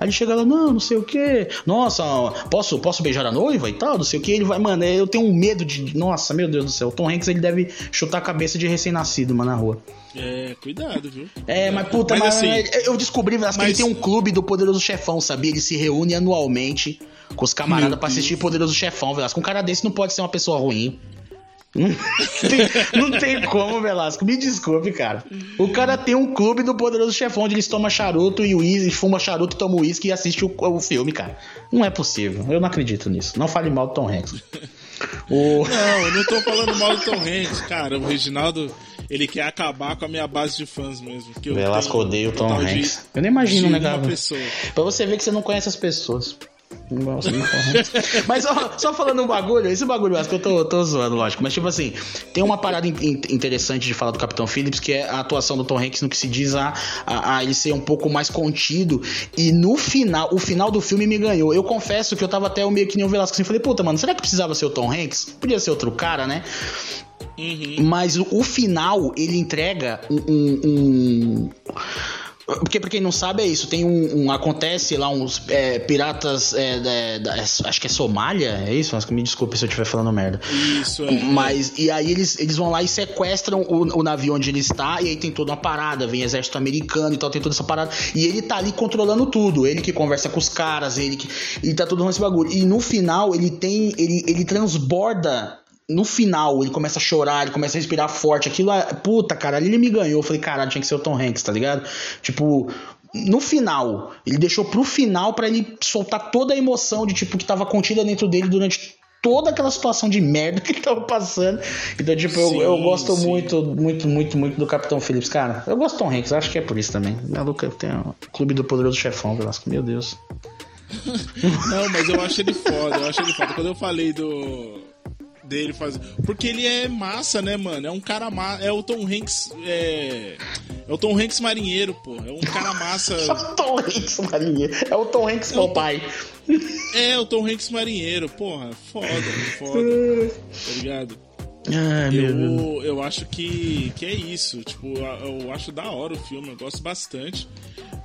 Aí ele chega lá, não, não sei o que. Nossa, posso, posso beijar a noiva e tal, não sei o que. Ele vai, mano, eu tenho um medo de. Nossa, meu Deus do céu. O Tom Hanks ele deve chutar a cabeça de recém-nascido, mano, na rua. É, cuidado, viu? É, mas puta, mas, mas assim, eu descobri mas... que ele tem um clube do Poderoso Chefão, sabia? Ele se reúne anualmente com os camaradas pra assistir Poderoso Chefão, Velasco. Um cara desse não pode ser uma pessoa ruim. Não tem, não tem como, Velasco. Me desculpe, cara. O cara tem um clube do Poderoso Chefão onde eles tomam charuto e uísque, fuma charuto, toma uísque e assiste o, o, filme, cara. Não é possível. Eu não acredito nisso. Não fale mal do Tom Hanks. O... Não, eu não tô falando mal do Tom Hanks, cara. O Reginaldo, ele quer acabar com a minha base de fãs mesmo. Que Velasco odeia o Tom Hanks. Eu nem imagino, né, cara? Pra você ver que você não conhece as pessoas. Nossa, (laughs) mas só, só falando um bagulho, esse bagulho, acho que eu tô, tô zoando, lógico. Mas, tipo assim, tem uma parada in, interessante de falar do Capitão Phillips, que é a atuação do Tom Hanks no que se diz a, a, a, ele ser um pouco mais contido. E no final, o final do filme me ganhou. Eu confesso que eu tava até meio que nem o Velasco assim. Falei, puta, mano, será que precisava ser o Tom Hanks? Podia ser outro cara, né? Uhum. Mas o, o, final, ele entrega um, um, um porque, pra quem não sabe, é isso. Tem um. um acontece lá uns é, piratas. É, da, acho que é Somália, é isso? Mas me desculpe se eu estiver falando merda. Isso, é. Mas. E aí eles, eles vão lá e sequestram o, o navio onde ele está. E aí tem toda uma parada. Vem exército americano e tal, tem toda essa parada. E ele tá ali controlando tudo. Ele que conversa com os caras, ele que. E tá tudo nesse bagulho. E no final, ele tem. Ele, ele transborda no final ele começa a chorar, ele começa a respirar forte. Aquilo, é, puta, cara, ali ele me ganhou. Eu falei, caralho, tinha que ser o Tom Hanks, tá ligado? Tipo, no final, ele deixou pro final para ele soltar toda a emoção de tipo que tava contida dentro dele durante toda aquela situação de merda que ele tava passando. Então, tipo, sim, eu, eu gosto sim. muito, muito, muito, muito do Capitão Phillips. Cara, eu gosto do Tom Hanks, acho que é por isso também. Maluco, tem o Clube do Poderoso Chefão, Velasco, meu Deus. (laughs) Não, mas eu acho ele foda, eu acho ele foda. Quando eu falei do dele fazer. Porque ele é massa, né, mano? É um cara massa. É o Tom Hanks. É, É o Tom Hanks marinheiro, pô. É um cara massa. (laughs) é o Tom Hanks marinheiro. É o Tom Hanks, é pai. É, o Tom Hanks marinheiro. Porra, foda, foda. (laughs) tá ligado? Ai, eu, eu acho que, que é isso. Tipo, eu acho da hora o filme, eu gosto bastante.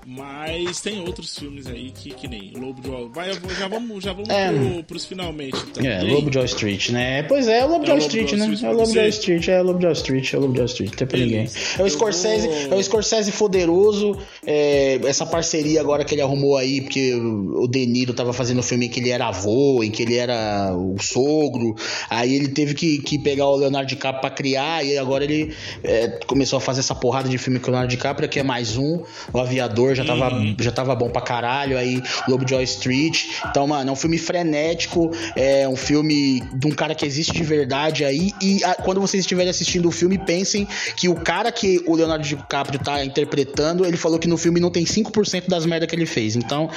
Mas tem outros filmes aí que, que nem Lobo de Wall Vai, já vamos, já vamos é. pro, pros finalmente. Então. É, Lobo de Wall Street, né? Pois é, é o Lobo de Wall Street, né? É o Lobo de Wall Street, é o Lobo de Wall Street, é o Lobo de Wall Street, não tem pra ninguém. É o Scorsese, vou... é o Scorsese poderoso, é, essa parceria agora que ele arrumou aí, porque o De Niro tava fazendo um filme em que ele era avô, em que ele era o sogro, aí ele teve que, que pegar o Leonardo DiCaprio pra criar, e agora ele é, começou a fazer essa porrada de filme com o Leonardo DiCaprio, que é mais um, o Aviador, já tava, uhum. já tava bom pra caralho. Aí, Lobo Joy Street. Então, mano, é um filme frenético. É um filme de um cara que existe de verdade aí. E a, quando vocês estiverem assistindo o filme, pensem que o cara que o Leonardo DiCaprio tá interpretando, ele falou que no filme não tem 5% das merdas que ele fez. Então,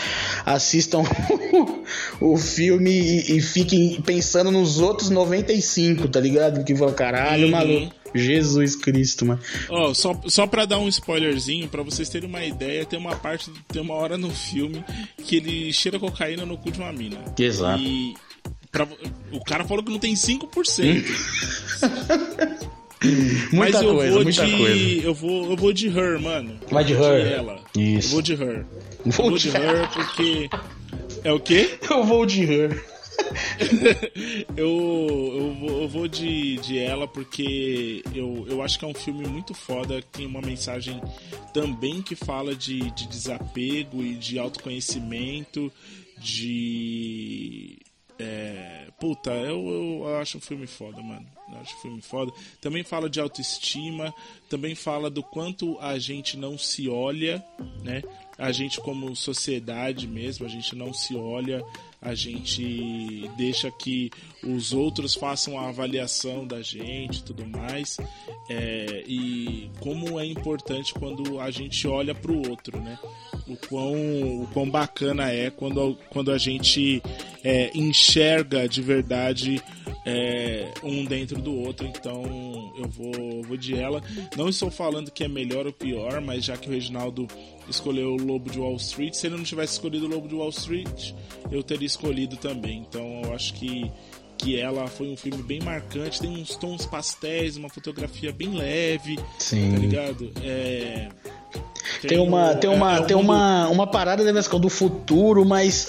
assistam (laughs) o filme e, e, fiquem pensando nos outros 95, tá ligado? Que foi caralho, uhum. maluco. Jesus Cristo, mano. Ó, oh, só, só pra dar um spoilerzinho, pra vocês terem uma ideia, tem uma parte, tem uma hora no filme que ele cheira cocaína no cu de uma mina. Exato. E pra, o cara falou que não tem 5%. (laughs) muita Mas eu coisa, vou muita de, coisa. Eu vou, eu vou de her, mano. Vai de her. ela. Isso. Eu vou de her. Eu vou de her porque. É o quê? Eu vou de her. (laughs) eu, eu, vou, eu vou de, de ela porque eu, eu acho que é um filme muito foda, tem uma mensagem também que fala de, de desapego e de autoconhecimento, de. É, puta, eu, eu acho um filme foda, mano. Eu acho um filme foda. Também fala de autoestima, também fala do quanto a gente não se olha, né? A gente como sociedade mesmo, a gente não se olha, a gente deixa que os outros façam a avaliação da gente e tudo mais. É, e como é importante quando a gente olha para o outro, né? O quão, o quão bacana é quando, quando a gente é, enxerga de verdade é, um dentro do outro. Então eu vou, vou de ela. Não estou falando que é melhor ou pior, mas já que o Reginaldo escolheu o Lobo de Wall Street, se ele não tivesse escolhido o Lobo de Wall Street, eu teria escolhido também. Então eu acho que que ela foi um filme bem marcante, tem uns tons pastéis, uma fotografia bem leve, Sim. tá ligado? É, tem, tem uma, o, tem uma, é, é tem uma, uma parada do futuro, mas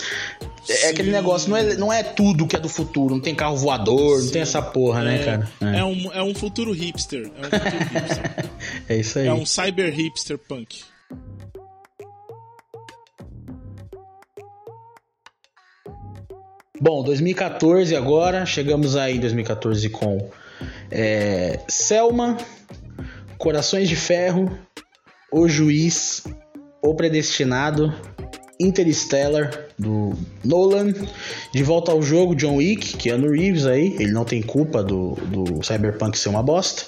é aquele negócio, não é, não é tudo que é do futuro, não tem carro voador, Sim. não tem essa porra, né, é, né, cara? É. é. um, é um futuro hipster. É um futuro hipster. (laughs) é isso aí. É um cyber hipster punk. Bom, 2014 agora, chegamos aí em 2014 com é, Selma, Corações de Ferro, O Juiz, O Predestinado, Interstellar, do Nolan, De Volta ao Jogo, John Wick, Keanu Reeves aí, ele não tem culpa do, do Cyberpunk ser uma bosta.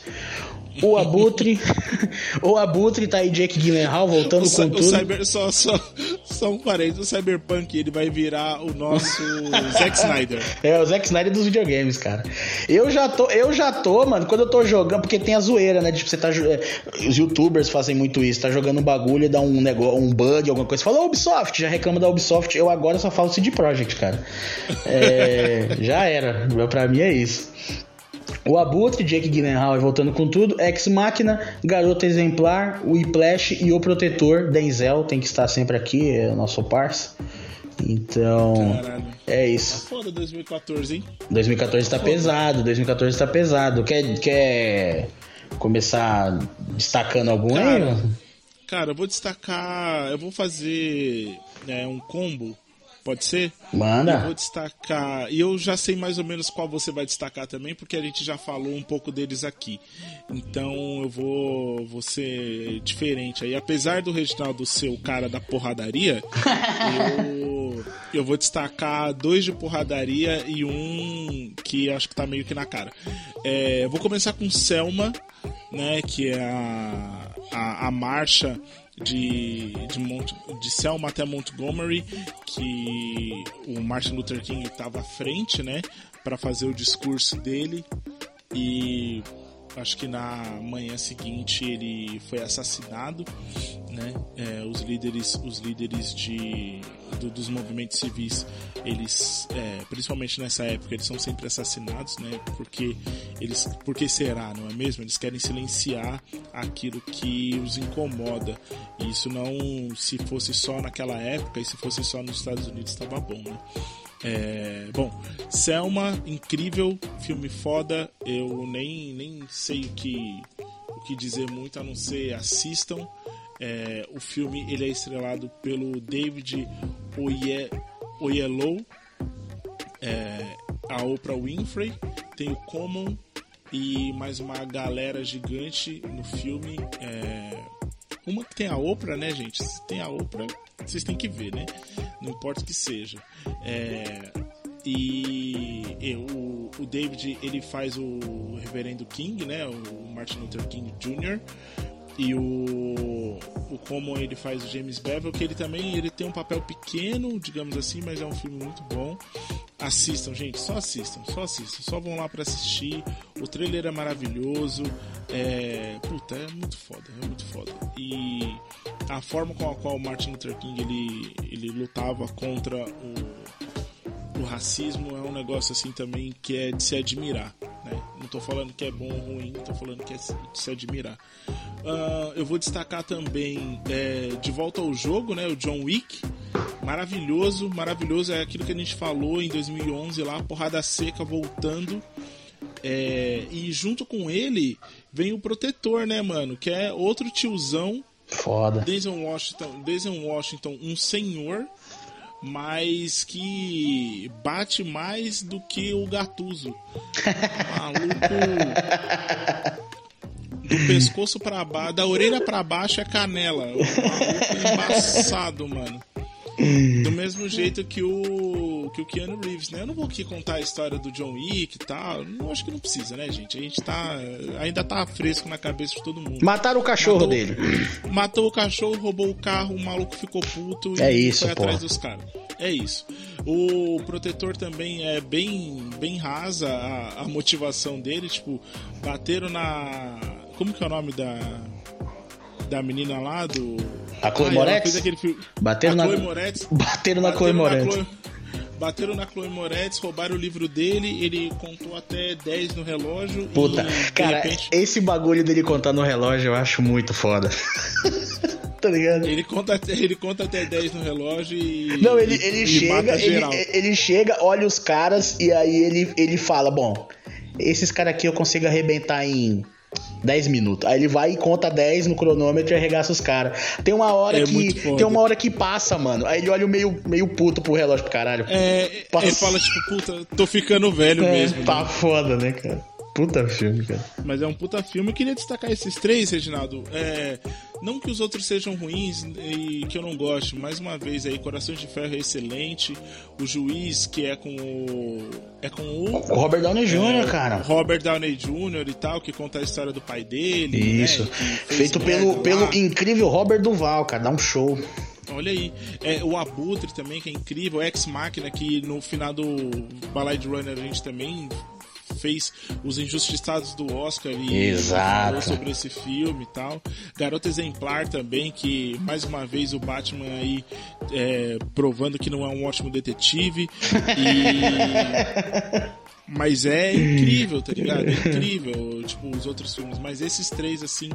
O Abutre. (laughs) o Abutre tá aí, Jake Gyllenhaal voltando o, com o tudo. Cyber, só, só, só um parênteses: o Cyberpunk ele vai virar o nosso (laughs) Zack Snyder. É, o Zack Snyder dos videogames, cara. Eu já tô, eu já tô, mano, quando eu tô jogando, porque tem a zoeira, né? Tipo, você tá. Os youtubers fazem muito isso, tá jogando um bagulho e dá um negócio, um bug, alguma coisa. Fala, Ubisoft, já reclama da Ubisoft. Eu agora só falo CD Projekt, cara. É, (laughs) já era. Pra mim é isso. O Abutre, Jake Gyllenhaal voltando com tudo, Ex Máquina, Garota Exemplar, o Whiplash e o Protetor, Denzel, tem que estar sempre aqui, é o nosso parça. Então, Caralho. é isso. Tá foda 2014, hein? 2014 tá, tá pesado, 2014 tá pesado. Quer, quer começar destacando algum cara, aí? Cara, eu vou destacar, eu vou fazer né, um combo Pode ser? Manda. Eu vou destacar. E eu já sei mais ou menos qual você vai destacar também, porque a gente já falou um pouco deles aqui. Então eu vou, vou ser diferente aí. Apesar do Reginaldo ser o cara da porradaria, (laughs) eu, eu vou destacar dois de porradaria e um que acho que tá meio que na cara. É, vou começar com Selma, né? Que é a, a, a marcha de, de, Mont, de Selma até Montgomery, que o Martin Luther King estava à frente, né, para fazer o discurso dele. E acho que na manhã seguinte ele foi assassinado, né? É, os líderes, os líderes de, do, dos movimentos civis, eles, é, principalmente nessa época, eles são sempre assassinados, né? Porque eles, porque será, não é mesmo? Eles querem silenciar aquilo que os incomoda. E isso não, se fosse só naquela época e se fosse só nos Estados Unidos, estava bom, né? É, bom, Selma, incrível, filme foda. Eu nem, nem sei o que, o que dizer muito, a não ser assistam. É, o filme ele é estrelado pelo David Oye, Oyelowo, é, a Oprah Winfrey, tem o Common e mais uma galera gigante no filme. É, uma que tem a Oprah, né, gente? Se tem a Oprah, vocês têm que ver, né? Não importa o que seja. É, e, e o, o, David ele faz o Reverendo King, né? O Martin Luther King Jr. E o, o como ele faz o James Bevel, que ele também ele tem um papel pequeno, digamos assim, mas é um filme muito bom. Assistam, gente, só assistam, só assistam, só vão lá para assistir. O trailer é maravilhoso, é, puta, é muito foda, é muito foda. E a forma com a qual o Martin Luther King ele, ele lutava contra o, o racismo é um negócio assim também que é de se admirar. Né? Não tô falando que é bom ou ruim, tô falando que é de se admirar. Uh, eu vou destacar também é, de volta ao jogo, né? O John Wick maravilhoso, maravilhoso. É aquilo que a gente falou em 2011 lá, porrada seca voltando. É, e junto com ele vem o protetor, né, mano? Que é outro tiozão. Foda. Denzel Washington, Denzel Washington, um senhor, mas que bate mais do que o Gatuso. Maluco. Do pescoço para baixo, da orelha para baixo é canela. O maluco embaçado, mano. Do mesmo jeito que o que o Keanu Reeves, né? Eu não vou aqui contar a história do John Wick e tal. Não acho que não precisa, né, gente? A gente tá ainda tá fresco na cabeça de todo mundo. Mataram o cachorro matou, dele. Matou o cachorro, roubou o carro, o maluco ficou puto é e isso, foi pô. atrás dos caras. É isso. O protetor também é bem bem rasa a, a motivação dele, tipo, bateram na como que é o nome da da menina lá do a Chloe ah, Moretz? Bateram na... Chloe Moretz. Bateram na Chloe Moretz. Chloe... Bateram na Chloe Moretz, roubaram o livro dele, ele contou até 10 no relógio. Puta, e, cara, repente... esse bagulho dele contar no relógio eu acho muito foda. (laughs) tá ligado? Ele conta, ele conta até 10 no relógio e. Não, ele, ele e chega, ele, ele chega, olha os caras e aí ele, ele fala: Bom, esses caras aqui eu consigo arrebentar em 10 minutos. Aí ele vai e conta 10 no cronômetro e arregaça os caras. Tem uma hora é que. Tem uma hora que passa, mano. Aí ele olha meio, meio puto pro relógio pro caralho. É. Passa... Ele fala, tipo, puta, tô ficando velho é, mesmo. Tá né? foda, né, cara? Puta filme, cara. Mas é um puta filme. Eu queria destacar esses três, Reginaldo. É, não que os outros sejam ruins e que eu não goste. Mais uma vez aí, Coração de Ferro é excelente. O Juiz, que é com o. É com o. O Robert Downey Jr., é, cara. Robert Downey Jr. e tal, que conta a história do pai dele. Né, Isso. Né, Feito pelo, pelo incrível Robert Duval, cara. Dá um show. Olha aí. É, o Abutre também, que é incrível. Ex Máquina, que no final do Ballad Runner a gente também fez os injustiçados do Oscar e falou sobre esse filme e tal. Garota Exemplar também, que mais uma vez o Batman aí é, provando que não é um ótimo detetive. E... (laughs) Mas é incrível, tá ligado? É incrível, tipo, os outros filmes. Mas esses três, assim,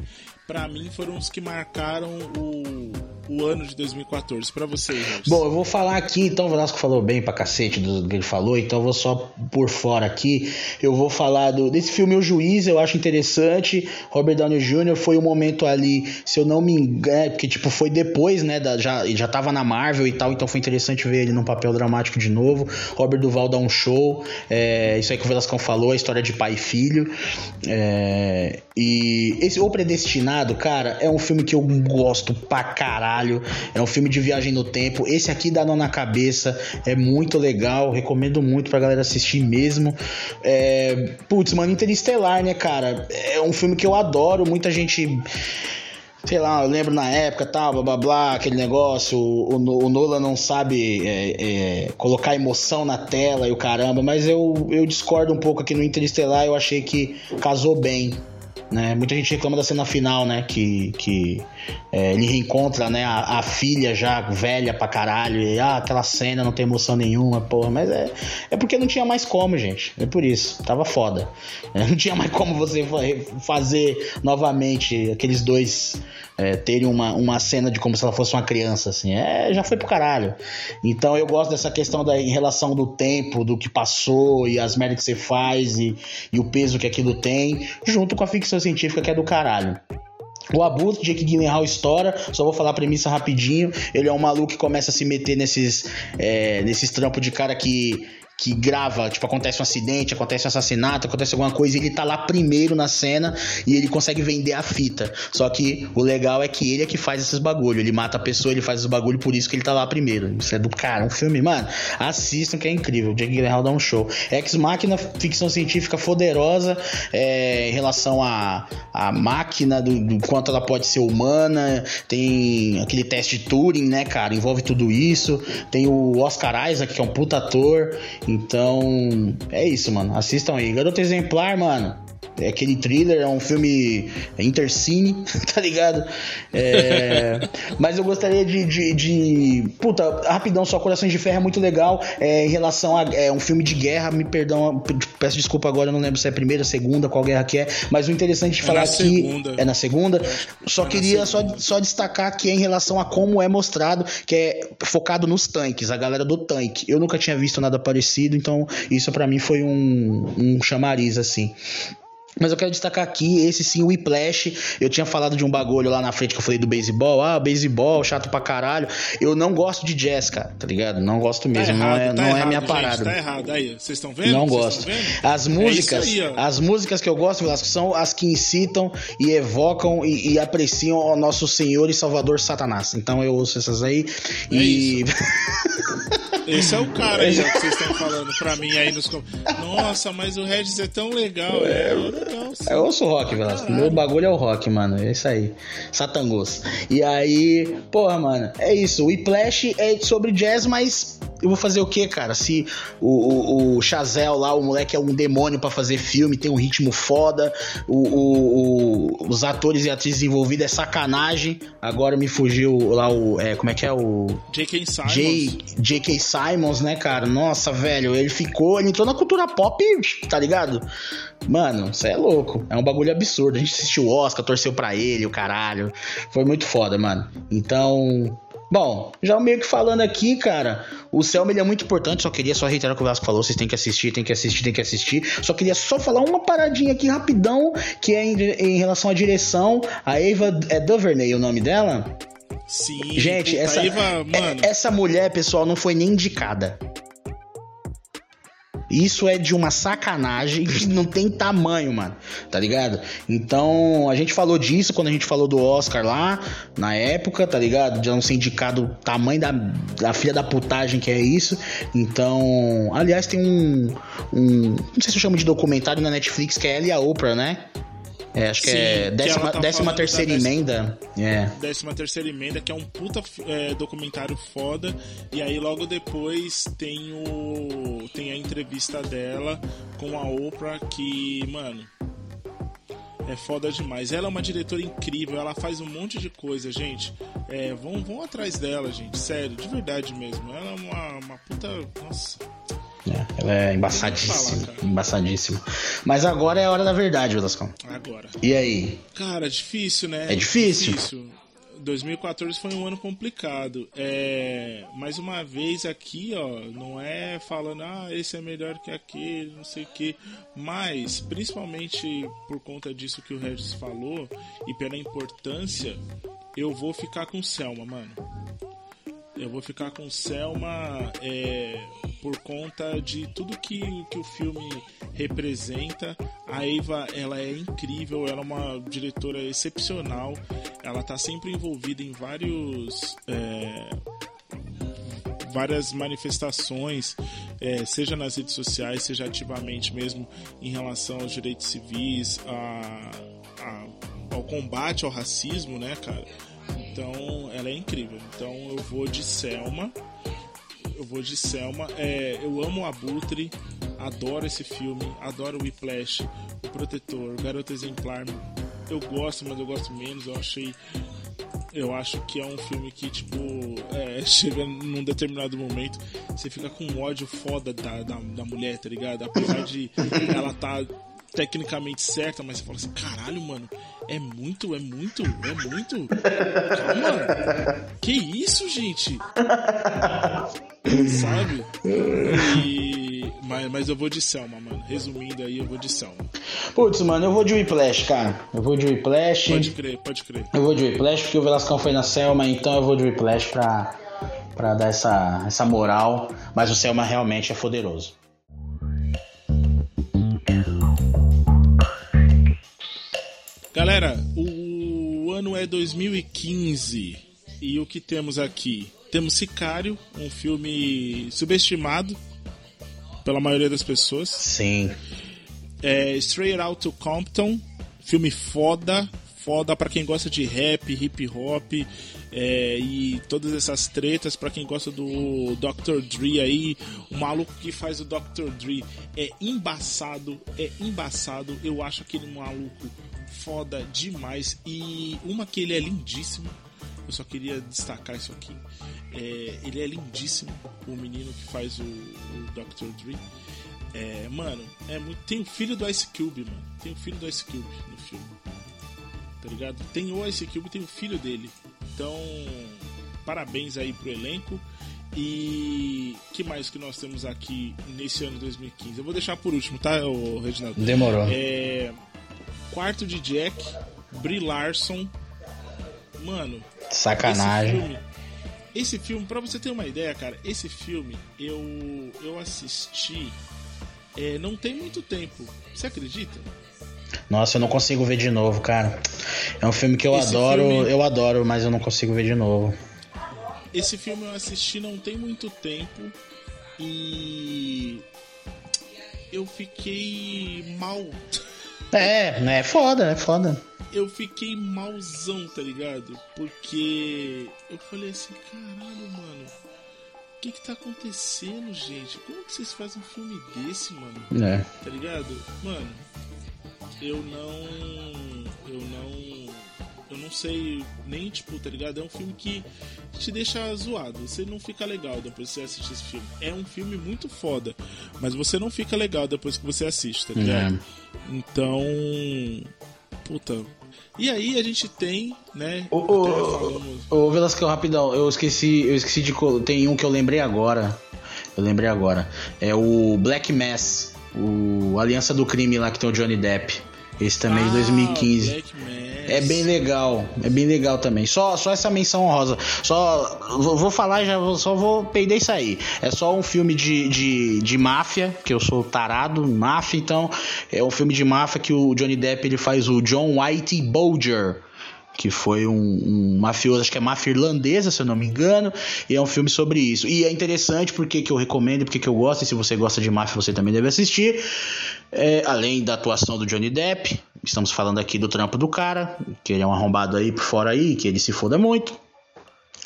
para mim foram os que marcaram o, o ano de 2014. Para você, Bom, eu vou falar aqui, então o Velasco falou bem pra cacete do que ele falou, então eu vou só por fora aqui. Eu vou falar do, desse filme O Juiz, eu acho interessante. Robert Downey Jr. foi um momento ali, se eu não me engano, é, porque tipo, foi depois, né, da, já, já tava na Marvel e tal, então foi interessante ver ele num papel dramático de novo. Robert Duval dá um show, é, isso aí que o Velascão falou, a história de pai e filho. É, e esse O Predestinado, cara, é um filme que eu gosto pra caralho. É um filme de viagem no tempo. Esse aqui dá nó na cabeça, é muito legal. Recomendo muito pra galera assistir mesmo. É... Putz, mano, Interestelar, né, cara? É um filme que eu adoro. Muita gente sei lá, eu lembro na época, tal, blá blá blá, aquele negócio, o, o, o Nolan não sabe é, é, colocar emoção na tela e o caramba, mas eu, eu discordo um pouco aqui no Interestelar, eu achei que casou bem né? Muita gente reclama da cena final, né? Que, que é, ele reencontra, né? A, a, filha já velha pra caralho. E, ah, aquela cena não tem emoção nenhuma, porra. Mas é, é porque não tinha mais como, gente. É por isso. Tava foda. É, não tinha mais como você fazer novamente aqueles dois é, terem uma, uma cena de como se ela fosse uma criança, assim. É, já foi pro caralho. Então eu gosto dessa questão da em relação do tempo, do que passou e as merdas que você faz e, e o peso que aquilo tem, junto com a ficção científica que é do caralho. O abuso de Jake Gyllenhaal estoura, só vou falar a premissa rapidinho. Ele é um maluco que começa a se meter nesses, é, nesses trampos de cara que que grava, tipo, acontece um acidente, acontece um assassinato, acontece alguma coisa, ele tá lá primeiro na cena e ele consegue vender a fita. Só que o legal é que ele é que faz esses bagulho. Ele mata a pessoa, ele faz os bagulho, por isso que ele tá lá primeiro. Isso é do cara, um filme, mano. Assistam que é incrível. O Jake Gyllenhaal dá um show. Ex Máquina, ficção científica poderosa é, em relação à a, a máquina, do, do, quanto ela pode ser humana. Tem aquele teste de Turing, né, cara? Envolve tudo isso. Tem o Oscar Isaac, que é um puta ator. Então, é isso, mano. Assistam aí. Garoto Exemplar, mano. É aquele thriller, é um filme intercine, (laughs) tá ligado? É... (laughs) Mas eu gostaria de, de, de, Puta, rapidão, só Corações de Ferro é muito legal. É, em relação a é, um filme de guerra, me perdão, peço desculpa agora, não lembro se é a primeira, segunda, qual guerra que é. Mas o interessante de é falar aqui. Segunda. É na segunda. Só é queria segunda. Só, só destacar que é em relação a como é mostrado, que é focado nos tanques, a galera do tanque. Eu nunca tinha visto nada parecido, então isso para mim foi um, um chamariz, assim. Mas eu quero destacar aqui, esse sim, o Whiplash. Eu tinha falado de um bagulho lá na frente que eu falei do beisebol. Ah, beisebol, chato pra caralho. Eu não gosto de jazz, cara, tá ligado? Não gosto mesmo. Tá errado, não é, tá não errado, é minha gente, parada. Tá errado aí. Vocês estão vendo? Não gosto. As é músicas, é aí, as músicas que eu gosto, Velasco, são as que incitam e evocam e, e, apreciam o nosso Senhor e Salvador Satanás. Então eu ouço essas aí. É e. (laughs) Esse é o cara aí que vocês estão falando pra mim aí nos Nossa, mas o Regis é tão legal. É, é. Eu ouço rock, Velasco. Meu bagulho é o rock, mano. É isso aí. Satangos. E aí, porra, mano, é isso. O Whiplash é sobre jazz, mas eu vou fazer o quê, cara? Se o, o, o Chazel lá, o moleque é um demônio para fazer filme, tem um ritmo foda, o, o, os atores e atrizes envolvidos é sacanagem. Agora me fugiu lá o. É, como é que é o. J.K. Simons. J.K. Simons, né, cara? Nossa, velho, ele ficou. Ele entrou na cultura pop, tá ligado? Mano, isso é louco. É um bagulho absurdo. A gente assistiu o Oscar, torceu pra ele, o caralho. Foi muito foda, mano. Então, Bom, já meio que falando aqui, cara, o Selma ele é muito importante, só queria só reiterar o que o Vasco falou, vocês têm que assistir, tem que assistir, tem que assistir. Só queria só falar uma paradinha aqui rapidão, que é em, em relação à direção. A Eva é Duvernay o nome dela? Sim. Gente, essa, Eva, é, essa mulher, pessoal, não foi nem indicada. Isso é de uma sacanagem que não tem tamanho, mano. Tá ligado? Então, a gente falou disso quando a gente falou do Oscar lá, na época, tá ligado? De não ser indicado o tamanho da, da filha da putagem que é isso. Então, aliás, tem um, um. Não sei se eu chamo de documentário na Netflix que é ela e a Oprah, né? É, acho que Sim, é décima, tá décima terceira emenda. É. Décima terceira emenda, que é um puta é, documentário foda. E aí logo depois tem o. tem a entrevista dela com a Oprah que, mano. É foda demais. Ela é uma diretora incrível, ela faz um monte de coisa, gente. É, vão, vão atrás dela, gente. Sério, de verdade mesmo. Ela é uma, uma puta. Nossa. É, ela é embaçadíssima. Falar, embaçadíssima. Mas agora é a hora da verdade, Velascão. Agora. E aí? Cara, difícil, né? É difícil. difícil. 2014 foi um ano complicado. É, mais uma vez aqui, ó, não é falando, ah, esse é melhor que aquele, não sei o que, mas principalmente por conta disso que o Regis falou e pela importância, eu vou ficar com Selma, mano. Eu vou ficar com Selma é, por conta de tudo que, que o filme representa. A Eva, ela é incrível, ela é uma diretora excepcional. Ela está sempre envolvida em vários é, várias manifestações, é, seja nas redes sociais, seja ativamente mesmo em relação aos direitos civis, a, a, ao combate ao racismo, né, cara? Então, ela é incrível. Então, eu vou de Selma. Eu vou de Selma. É, eu amo Abutre. Adoro esse filme. Adoro o Whiplash. O Protetor. O Garoto Exemplar. eu gosto, mas eu gosto menos. Eu achei. Eu acho que é um filme que, tipo, é, (laughs) chega num determinado momento, você fica com um ódio foda da, da, da mulher, tá ligado? Apesar de ela tá tecnicamente certa, mas você fala assim, caralho, mano, é muito, é muito, é muito. Calma. Que isso, gente? Sabe? E... Mas, mas eu vou de Selma, mano. Resumindo aí, eu vou de Selma. Putz, mano, eu vou de Whiplash, cara. Eu vou de Whiplash. Pode crer, pode crer. Eu vou de Whiplash porque o Velascão foi na Selma, então eu vou de Whiplash pra, pra dar essa, essa moral. Mas o Selma realmente é poderoso. Galera, o ano é 2015 e o que temos aqui? Temos Sicário, um filme subestimado pela maioria das pessoas. Sim. É, Straight Out to Compton, filme foda, foda para quem gosta de rap, hip hop é, e todas essas tretas para quem gosta do Dr. Dre aí, o maluco que faz o Dr. Dre é embaçado, é embaçado. Eu acho aquele maluco foda demais. E uma que ele é lindíssimo. Eu só queria destacar isso aqui. É, ele é lindíssimo, o menino que faz o, o Dr. Dre. É, mano, é muito, tem o filho do Ice Cube, mano. Tem o filho do Ice Cube no filme. Tá ligado? Tem o Ice Cube tem o filho dele. Então, parabéns aí pro elenco. E que mais que nós temos aqui nesse ano de 2015? Eu vou deixar por último, tá, Reginaldo? Demorou. É, Quarto de Jack, Brie Larson. Mano. Sacanagem. Esse filme, esse filme, pra você ter uma ideia, cara, esse filme eu, eu assisti é, não tem muito tempo. Você acredita? Nossa, eu não consigo ver de novo, cara. É um filme que eu esse adoro, filme... eu adoro, mas eu não consigo ver de novo. Esse filme eu assisti não tem muito tempo e eu fiquei mal. (laughs) É, né? É foda, é foda. Eu fiquei malzão, tá ligado? Porque eu falei assim, caralho, mano. O que que tá acontecendo, gente? Como que vocês fazem um filme desse, mano? É. Tá ligado? Mano, eu não. Eu não. Eu não sei nem, tipo, tá ligado? É um filme que te deixa zoado. Você não fica legal depois que você assiste esse filme. É um filme muito foda, mas você não fica legal depois que você assiste, tá ligado? É. Então, puta. E aí a gente tem, né? Ô, ô, ô Velasco, rapidão, eu esqueci, eu esqueci de. Tem um que eu lembrei agora. Eu lembrei agora. É o Black Mass, o Aliança do Crime lá que tem o Johnny Depp. Esse também ah, de 2015. É bem legal, é bem legal também. Só, só essa menção honrosa. Só vou falar já, só vou perder isso aí. É só um filme de, de, de máfia, que eu sou tarado, máfia, então é um filme de máfia que o Johnny Depp ele faz o John White Bolger que foi um, um, mafioso, acho que é máfia irlandesa, se eu não me engano, e é um filme sobre isso. E é interessante porque que eu recomendo, porque que eu gosto, e se você gosta de máfia, você também deve assistir. É, além da atuação do Johnny Depp, estamos falando aqui do trampo do cara, que ele é um arrombado aí por fora aí, que ele se foda muito.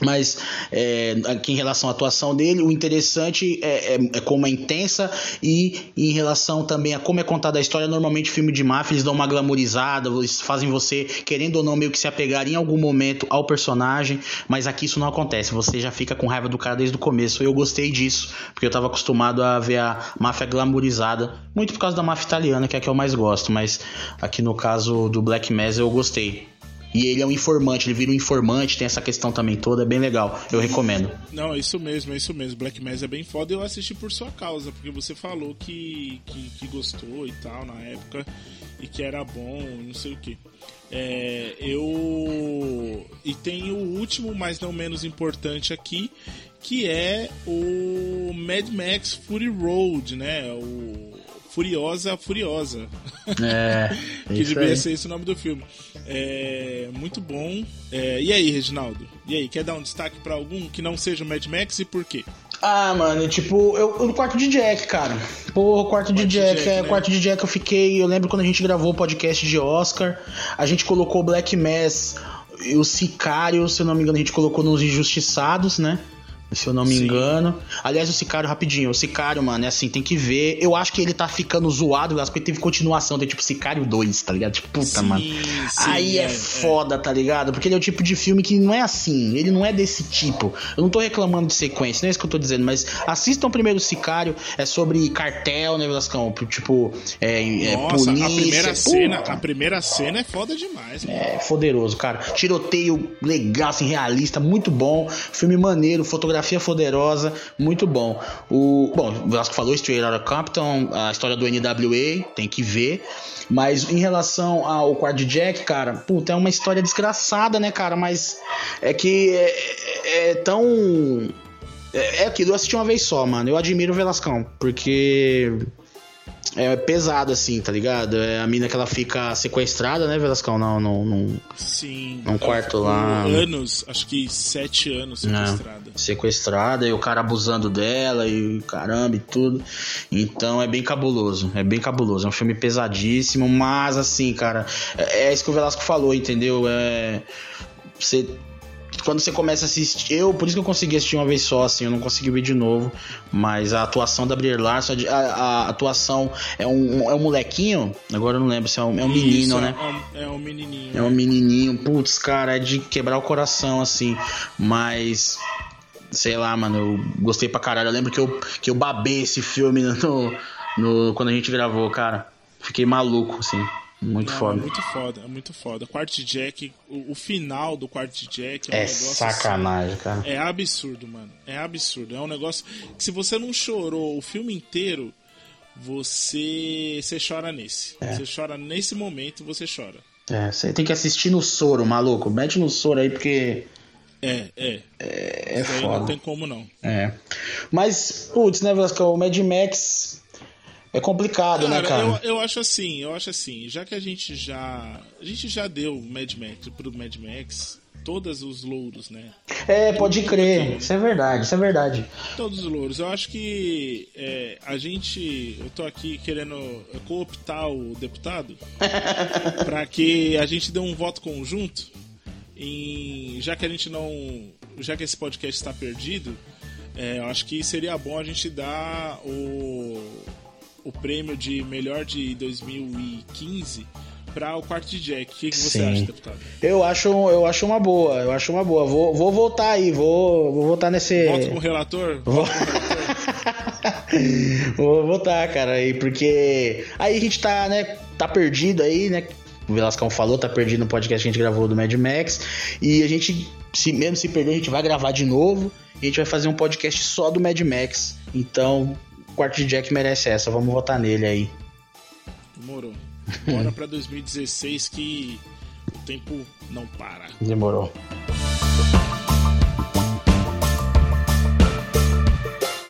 Mas é, aqui em relação à atuação dele, o interessante é, é, é, como é intensa e em relação também a como é contada a história. Normalmente, filme de máfia eles dão uma glamorizada, fazem você, querendo ou não, meio que se apegar em algum momento ao personagem. Mas aqui isso não acontece, você já fica com raiva do cara desde o começo. Eu gostei disso, porque eu estava acostumado a ver a máfia glamourizada, muito por causa da máfia italiana, que é a que eu mais gosto. Mas aqui no caso do Black Mass eu gostei. E ele é um informante, ele vira um informante, tem essa questão também toda, é bem legal. Eu recomendo. Não, é isso mesmo, é isso mesmo. Black Mass é bem foda. Eu assisti por sua causa, porque você falou que, que, que gostou e tal na época e que era bom, não sei o que. É, eu. E tem o último, mas não menos importante aqui, que é o Mad Max Fury Road, né? O Furiosa Furiosa. É. (laughs) que devia aí. ser esse o nome do filme. É, muito bom. É, e aí, Reginaldo? E aí, quer dar um destaque para algum que não seja o Mad Max e por quê? Ah, mano, tipo, eu, no quarto de Jack, cara. Pô, quarto, de Jack, Jack é, né? quarto de Jack eu fiquei. Eu lembro quando a gente gravou o podcast de Oscar, a gente colocou Black Mass e o Sicário, se eu não me engano, a gente colocou nos Injustiçados, né? Se eu não me Sim. engano. Aliás, o Sicário, rapidinho, o Sicário, mano, é assim, tem que ver. Eu acho que ele tá ficando zoado, porque teve continuação, tem tipo Sicário 2, tá ligado? Tipo, puta, sim, mano. Sim, Aí é, é, foda, é. tá ligado? Porque ele é o tipo de filme que não é assim, ele não é desse tipo. Eu não tô reclamando de sequência, não é isso que eu tô dizendo, mas assistam primeiro o Sicário, é sobre cartel, né, Velascão? Tipo, é, é Nossa, polícia. A primeira, cena, a primeira cena é foda demais, mano. É, foderoso, cara. Tiroteio legal, assim, realista, muito bom. Filme maneiro, fotografia fotografia poderosa, muito bom. O, bom, o Vasco falou Straight Outta Compton, a história do NWA, tem que ver. Mas em relação ao quarto de Jack, cara, puta, é uma história desgraçada, né, cara? Mas é que é, é, é tão. É, é aquilo, eu assisti uma vez só, mano. Eu admiro o Velascão, porque é pesado, assim, tá ligado? É a mina que ela fica sequestrada, né, Velascão? Não, não, não. Sim. Num quarto lá. Anos, acho que sete anos sequestrada. É, sequestrada e o cara abusando dela e caramba e tudo. Então é bem cabuloso. É bem cabuloso. É um filme pesadíssimo, mas assim, cara, é, é isso que o Velasco falou, entendeu? É. Você quando você começa a assistir. Eu, por isso que eu consegui assistir uma vez só, assim, eu não consegui ver de novo. Mas a atuação da Brie Larson, a, a, atuação é um, é um molequinho, agora eu não lembro se é um, é um isso, menino, né? É um, é um menininho. É um menininho, putz, cara, é de quebrar o coração, assim. Mas sei lá, mano, eu gostei pra caralho. Eu lembro que eu, que eu babei esse filme no, no, quando a gente gravou, cara. Fiquei maluco, assim. Muito Não, foda. É muito foda, é muito foda. Quarto Jack, o, o, final do Quarto Jack é, um é negócio. Sacanagem, assim, cara. É absurdo, mano. É absurdo. É um negócio que se você não chorou o filme inteiro, você, você chora nesse. É. Você chora nesse momento, você chora. É, você tem que assistir no soro, maluco. Mete no soro aí, porque. É, é. É, é foda. Não tem como não. É. Mas, putz, né, Vasco? O Mad Max é complicado, né, cara, né, cara? Eu, eu acho assim, eu acho assim, já que a gente já. A gente já deu Mad Max pro Mad Max todos os louros, né? É, pode crer. Isso é verdade, isso é verdade. Todos os louros. Eu acho que é, a gente. Eu tô aqui querendo cooptar o deputado (laughs) para que a gente dê um voto conjunto. Em, já que a gente não. Já que esse podcast está perdido, é, eu acho que seria bom a gente dar o o prêmio de melhor de 2015 para o quarto de Jack. O que, que você Sim. acha, deputado? Eu acho, eu acho uma boa, eu acho uma boa. Vou, vou votar aí, vou, vou votar nesse. Voto com o relator? Vou... (laughs) vou votar, cara, aí, porque aí a gente tá, né, tá perdido aí, né? O Velascão falou, tá perdido no podcast que a gente gravou do Mad Max. E a gente, se, mesmo se perder, a gente vai gravar de novo. E a gente vai fazer um podcast só do Mad Max. Então, quarto de Jack merece essa, vamos votar nele aí. Demorou. Bora pra (laughs) 2016 que o tempo não para. Demorou.